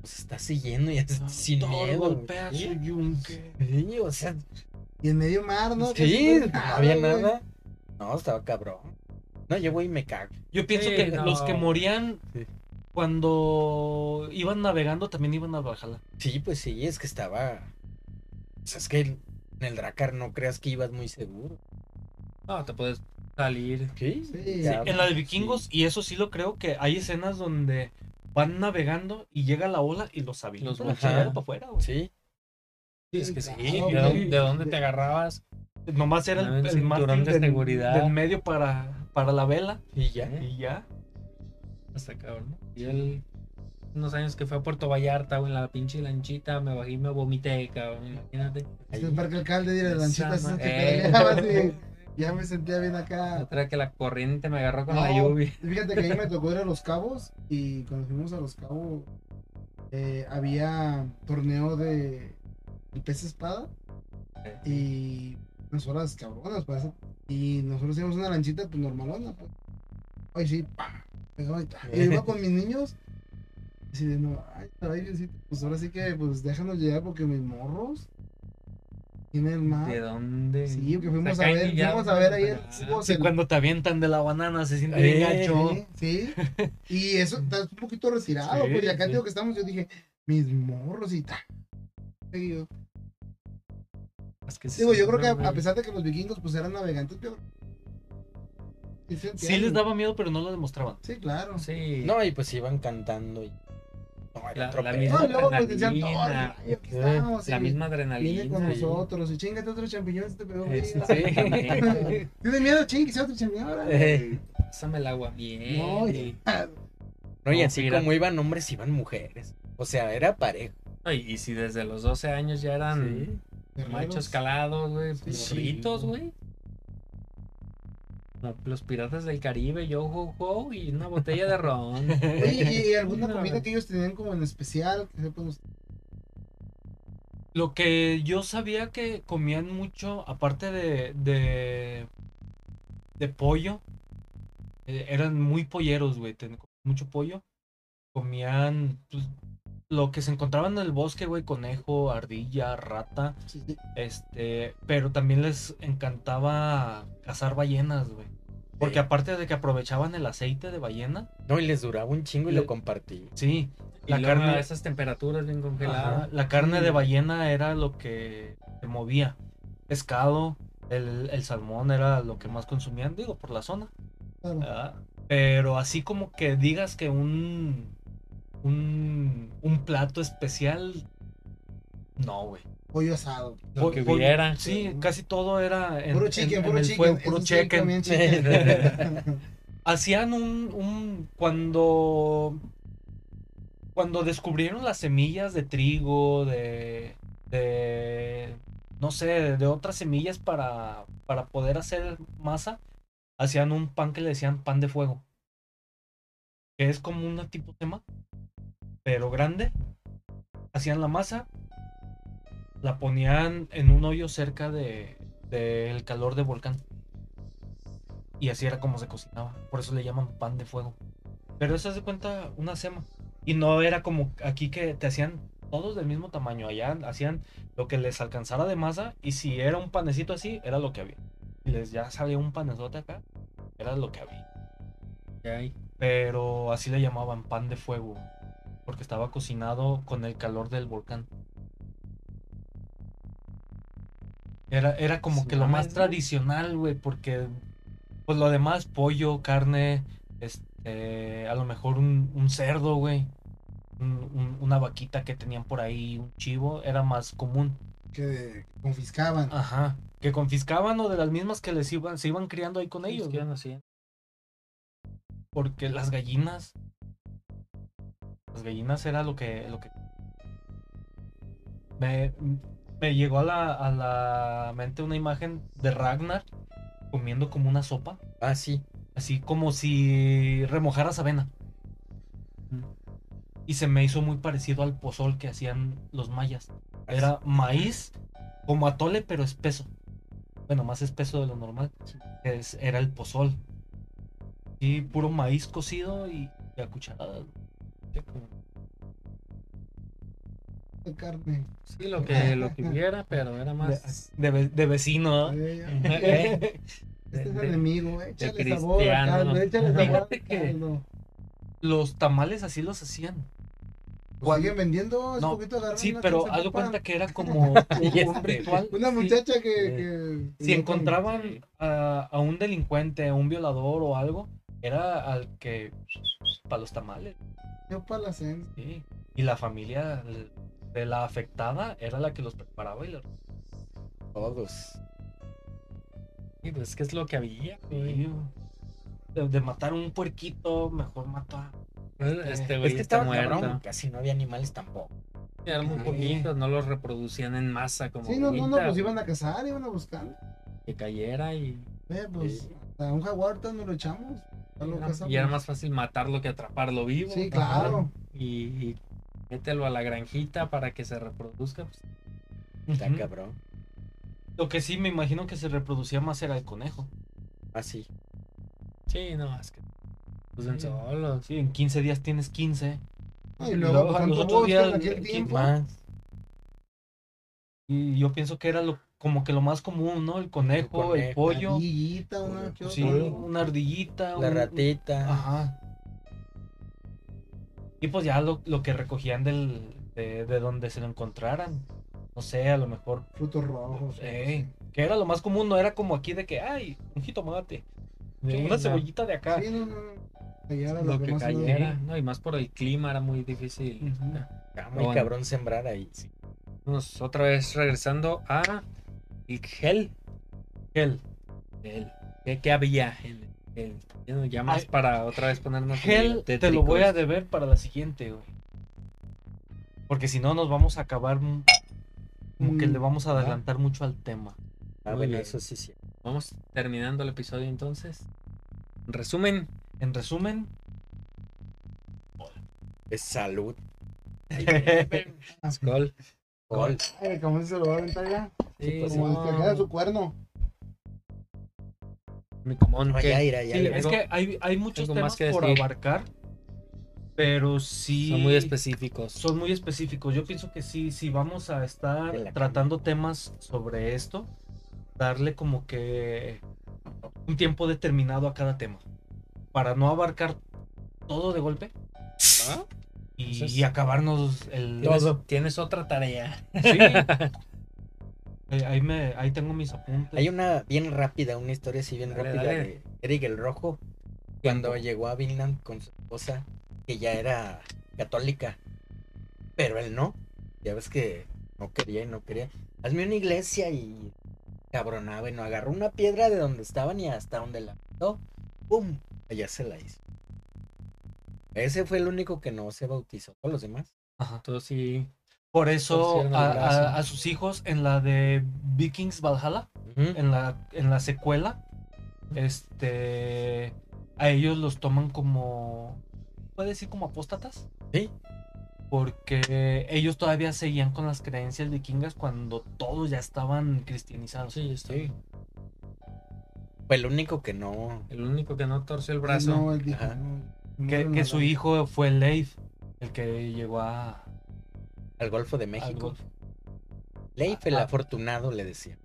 Pues está siguiendo y es sin miedo. Sí, o sea, Y en medio mar, ¿no? Sí, no había güey. nada. No, estaba cabrón. No, yo voy y me cago. Yo pienso Sí, que no. los que morían Sí. cuando iban navegando también iban a Valhalla. Sí, pues sí, es que estaba. O sea, es que en el Dracar no creas que ibas muy seguro. No, te puedes salir. Sí, Sí. ya, En la de vikingos, y eso sí lo creo que hay escenas donde van navegando y llega la ola y los avientan Los la para afuera, güey. Sí, Sí, es que sí. Claro, ¿De, de dónde te agarrabas? Nomás era el, el cinturón de del- seguridad. del medio para, para la vela y ya. ¿Eh? y ya. Hasta cabrón. Y él, unos años que fue a Puerto Vallarta, güey, en la pinche lanchita, me bajé y me vomité, cabrón. Imagínate. Este el parque alcalde esas ma- que Eh. Y ya me sentía bien acá. Otra que la corriente me agarró con No, la lluvia. Fíjate que a mí me tocó ir a Los Cabos y cuando fuimos a Los Cabos eh, había torneo de el pez espada y unas horas cabronas para eso. Y nosotros hicimos una lanchita pues normalona, pues. Ay sí, pa, pegaba y. Y iba con mis niños. Así de no, ay, caray, pues ahora sí que pues déjanos llegar porque mis morros. ¿De dónde? Sí, que fuimos a ver, fuimos a ver Sí, del- cuando te avientan de la banana se siente bien gacho. Sí, sí. Y eso está un poquito retirado, Sí, pues, y acá sí. digo que estamos, yo dije, mis morros y tal. Digo, Es que sí digo, son yo creo que a, pesar de que los vikingos pues eran navegantes, pero Sí, les daba miedo, pero no lo demostraban. Sí, claro. Sí. No, y pues iban cantando y. La- misma No, luego pues decían, adrenalina. "No, ay, aquí estamos. la y misma Viene adrenalina. con nosotros. Y chingate otro champiñón, este pedo. Eh, sí. Tiene miedo, chingue, otro champiñón. Eh. Pásame el agua bien. No, y- No, y así como iban hombres, iban mujeres. O sea, era parejo. Y, si desde los 12 años ya eran machos calados, güey, Sí, sí. morritos, güey. Como los piratas del Caribe, yo ho, ho, y una botella de ron. Oye, ¿y alguna No. comida que ellos tenían como en especial? Que? Lo que yo sabía que comían mucho, aparte de, de, de pollo, eh, eran muy polleros, güey, ten- mucho pollo. Comían pues, lo que se encontraban en el bosque, güey, conejo, ardilla, rata, Sí, sí. este, pero también les encantaba cazar ballenas, güey. Porque Sí. aparte de que aprovechaban el aceite de ballena, No, y les duraba un chingo y Le- lo compartí. sí, Y la carne, a esas temperaturas bien Ajá, congeladas. la carne Sí. de ballena era lo que se movía. Pescado, el, el salmón era lo que más consumían, digo, por la zona. Claro. ¿verdad? Pero así como que digas que un, un, un plato especial, no, güey. Pollo asado. Lo Po- que hubiera. Sí, casi todo era en, Puro en- chicken, en puro el chicken. fuego, puro Eso sí, chicken. comían chicken. Hacían un, un cuando cuando descubrieron las semillas de trigo, de de no sé, de otras semillas para para poder hacer masa, hacían un pan que le decían pan de fuego. Que es como una tipo tema, pero grande. Hacían la masa, la ponían en un hoyo cerca de del calor de volcán. Y así era como se cocinaba. Por eso le llaman pan de fuego. Pero eso se cuenta una sema. Y no era como aquí que te hacían todos del mismo tamaño. Allá hacían lo que les alcanzara de masa. Y si era un panecito así, era lo que había. Y les ya salía un panezote acá, era lo que había. Pero así le llamaban pan de fuego. Porque estaba cocinado con el calor del volcán. Era, era como Sí, que lo más tradicional, güey, porque pues lo demás, pollo, carne, este, a lo mejor un, un cerdo, güey, un- un- una vaquita que tenían por ahí, un chivo, era más común. que confiscaban. Ajá, que confiscaban o de las mismas que les iban, se iban criando ahí con ellos. Porque las gallinas. Las gallinas era lo que. Lo que... Me, me llegó a la, a la mente una imagen de Ragnar comiendo como una sopa. Ah, sí. Así como si remojaras avena. Y se me hizo muy parecido al pozol que hacían los mayas. Era maíz como atole, pero espeso. Bueno, más espeso de lo normal. Es, era el pozol. Y puro maíz cocido y, y a cucharadas. De carne. Sí, lo que, lo que hubiera, pero era más. de de vecino. ¿no? Eh, Eh, Este es enemigo, eh, échale sabor caldo, échale sabor que-. Los tamales así los hacían. Lo siguen vendiendo, es No, poquito Sí, pero haz de cuenta que era como un, un ritual. Una Sí. muchacha que, que- Si encontraban a, a un delincuente, a un violador o algo, era al que. para los tamales. Yo para la cena. Sí. Y la familia de la afectada era la que los preparaba y los. Todos. Sí, pues que es lo que había. güey. De, de matar un puerquito, mejor mata. Este güey es que está estaba muerto. cabrón. Casi no había animales tampoco. Eran muy poquitos, no los reproducían en masa como Sí, no, no, no, ahorita, pues iban a cazar, iban a buscar. que cayera y, Eh, pues a un jaguar ahorita no lo echamos. Era, y era más fácil matarlo que atraparlo vivo. Sí, claro. Y, y mételo a la granjita para que se reproduzca. pues, Está cabrón. Lo que sí me imagino que se reproducía más era el conejo. Así. sí, no, es que pues en Sí. solos. Sí, en 15 días tienes 15. No, y Y luego, los otros en días, aquel ¿quién tiempo. Más. Y yo pienso que era lo, como que lo más común, ¿no? El conejo, el, conejo, pollo. Ardillita, una Sí, una ardillita. La un- ratita. Ajá. Y pues ya lo, lo que recogían del, de, de donde se lo encontraran. No sé, a lo mejor. Frutos rojos. eh, que era lo más común, no era como aquí de que, ay, un jitomate. Sí, una cebollita de acá. Sí, no, no. Allá era lo que cayera, ¿no? Y más por el clima era muy difícil. Ujú. Ah, muy Bueno. cabrón sembrar ahí. Vamos otra vez regresando a el gel. Gel. El, ¿qué, qué había en el Ya, no- ya más Ay, para otra vez ponernos Gel, te lo voy a deber para la siguiente, güey. Porque si no, nos vamos a acabar. mm, Como que Mm, le vamos a adelantar mucho al tema. Ah, bueno, eso sí, sí. Vamos terminando el episodio entonces. En resumen, En resumen, Es salud. Skull. Gol. Ay, el cabrón se lo va a aventar ya. Sí, pues, Como no, el que queda su cuerno. mi común, No, ya irá, ya Sí, es que hay, hay muchos temas más que por abarcar. Pero sí. Son muy específicos. Son muy específicos. Yo pienso que sí, si vamos a estar tratando temas sobre esto, darle como que un tiempo determinado a cada tema. Para no abarcar todo de golpe ¿Ah? y, Entonces- y acabarnos el ¿Tienes, tienes otra tarea. Sí. Eh, ahí, me, ahí tengo mis apuntes. Hay una bien rápida, una historia así bien Dale, rápida dale. de Eric el Rojo. Cuando llegó a Vinland con su esposa, que ya era católica. Pero él no. Ya ves que no quería y no quería. Hazme una iglesia y cabronaba y no agarró una piedra de donde estaban y hasta donde la mandó. ¡Pum! Allá se la hizo. Ese fue el único que no se bautizó. Todos los demás. Ajá. Tú sí. Por eso el a, brazo. a- a sus hijos en la de Vikings Valhalla, en la, en la secuela, este, a ellos los toman como, puede decir como apóstatas, Sí. porque ellos todavía seguían con las creencias vikingas cuando todos ya estaban cristianizados. Sí, Sí. Fue el único que no. El único que no torció el brazo. No, no, Que, no, que no, su no. hijo fue Leif, el que llegó a, Al Golfo de México. Leif el Ah. afortunado le decía.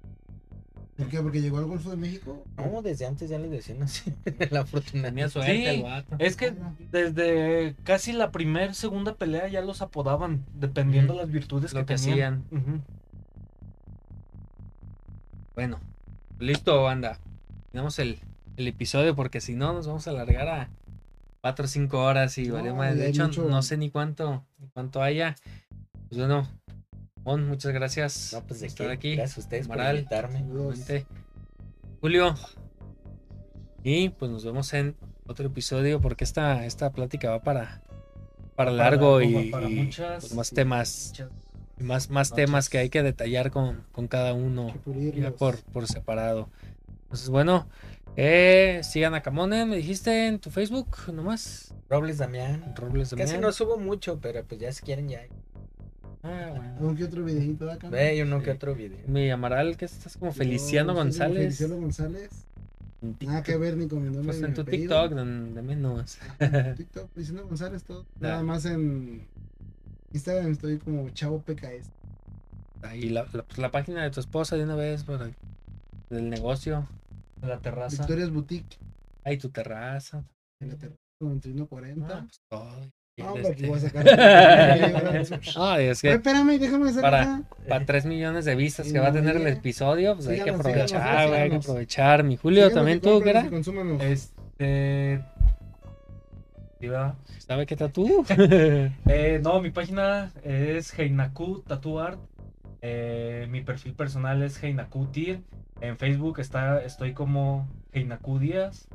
¿Por qué? ¿Porque llegó al Golfo de México? No, desde antes ya le decían así. el afortunado. Tenía suerte Sí. Es que desde casi la primer, segunda pelea ya los apodaban, dependiendo Ujú. las virtudes Lo que que tenían. Ujú. Bueno, listo, banda. Tenemos el, el episodio porque si no nos vamos a alargar a 4 o 5 horas y No, vale y De hecho, mucho- no sé ni cuánto, ni cuánto haya. Pues bueno, Mon, muchas gracias No, pues por estar qué. aquí. Gracias a ustedes por Amaral. invitarme. Julio. Y pues nos vemos en otro episodio porque esta, esta plática va para, para largo y, para y, pues, más temas, muchas- más, más temas que hay que detallar con, con cada uno ya por, por separado. Entonces, bueno, eh, sigan a Camone, me dijiste en tu Facebook nomás. Robles Damián. Robles de Casi no subo mucho, pero pues ya si quieren ya. Ah, bueno. ¿Algún que otro videito de acá? Ve uno Sí. que otro video. Mi Amaral, que estás como Feliciano como González. Feliciano González. En Nada que ver ni con mi nombre. Pues en tu apellido. TikTok, de, de menos. Ajá, TikTok, Feliciano González, todo. Ya. Nada más en Instagram estoy como Chavo PKS. Ahí la, la, pues, la página de tu esposa de una vez para del negocio. la terraza. Victoria's Boutique. Ahí tu terraza. En la terraza 9140. Ah, pues todo. No, Este- hombre, aquí voy a sacar. Es Ay, que espérame, déjame hacer Para- para 3 millones de vistas que va a tener el episodio, pues hay que aprovechar, hay que aprovechar. Mi Julio, Síganos también tú, ¿qué era? Este. ¿Sabe qué tatú? Eh, no, mi página es Heinaku Tattoo Art. Eh, mi perfil personal es Heinaku Tir. En Facebook está, estoy como Heinaku Díaz.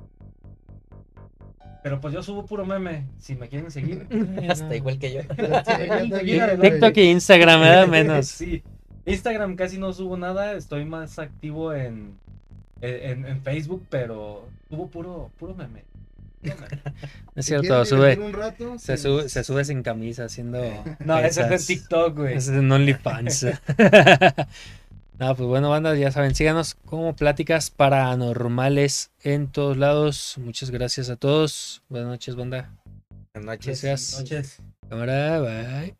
Pero pues yo subo puro meme, si me quieren seguir. Hasta igual que yo. TikTok y Instagram, ¿verdad? Menos. Sí. Instagram casi no subo nada, estoy más activo en, en, en Facebook, pero subo puro, puro meme. Es cierto, sube, divertir un rato, se sí. sube, se sube sin camisa haciendo. No, ese es de. TikTok, güey. Ese es en OnlyFans. No, pues bueno, banda, ya saben, síganos como pláticas paranormales en todos lados. Muchas gracias a todos. Buenas noches, banda. Buenas noches. Gracias. Noches. Cámara, bye.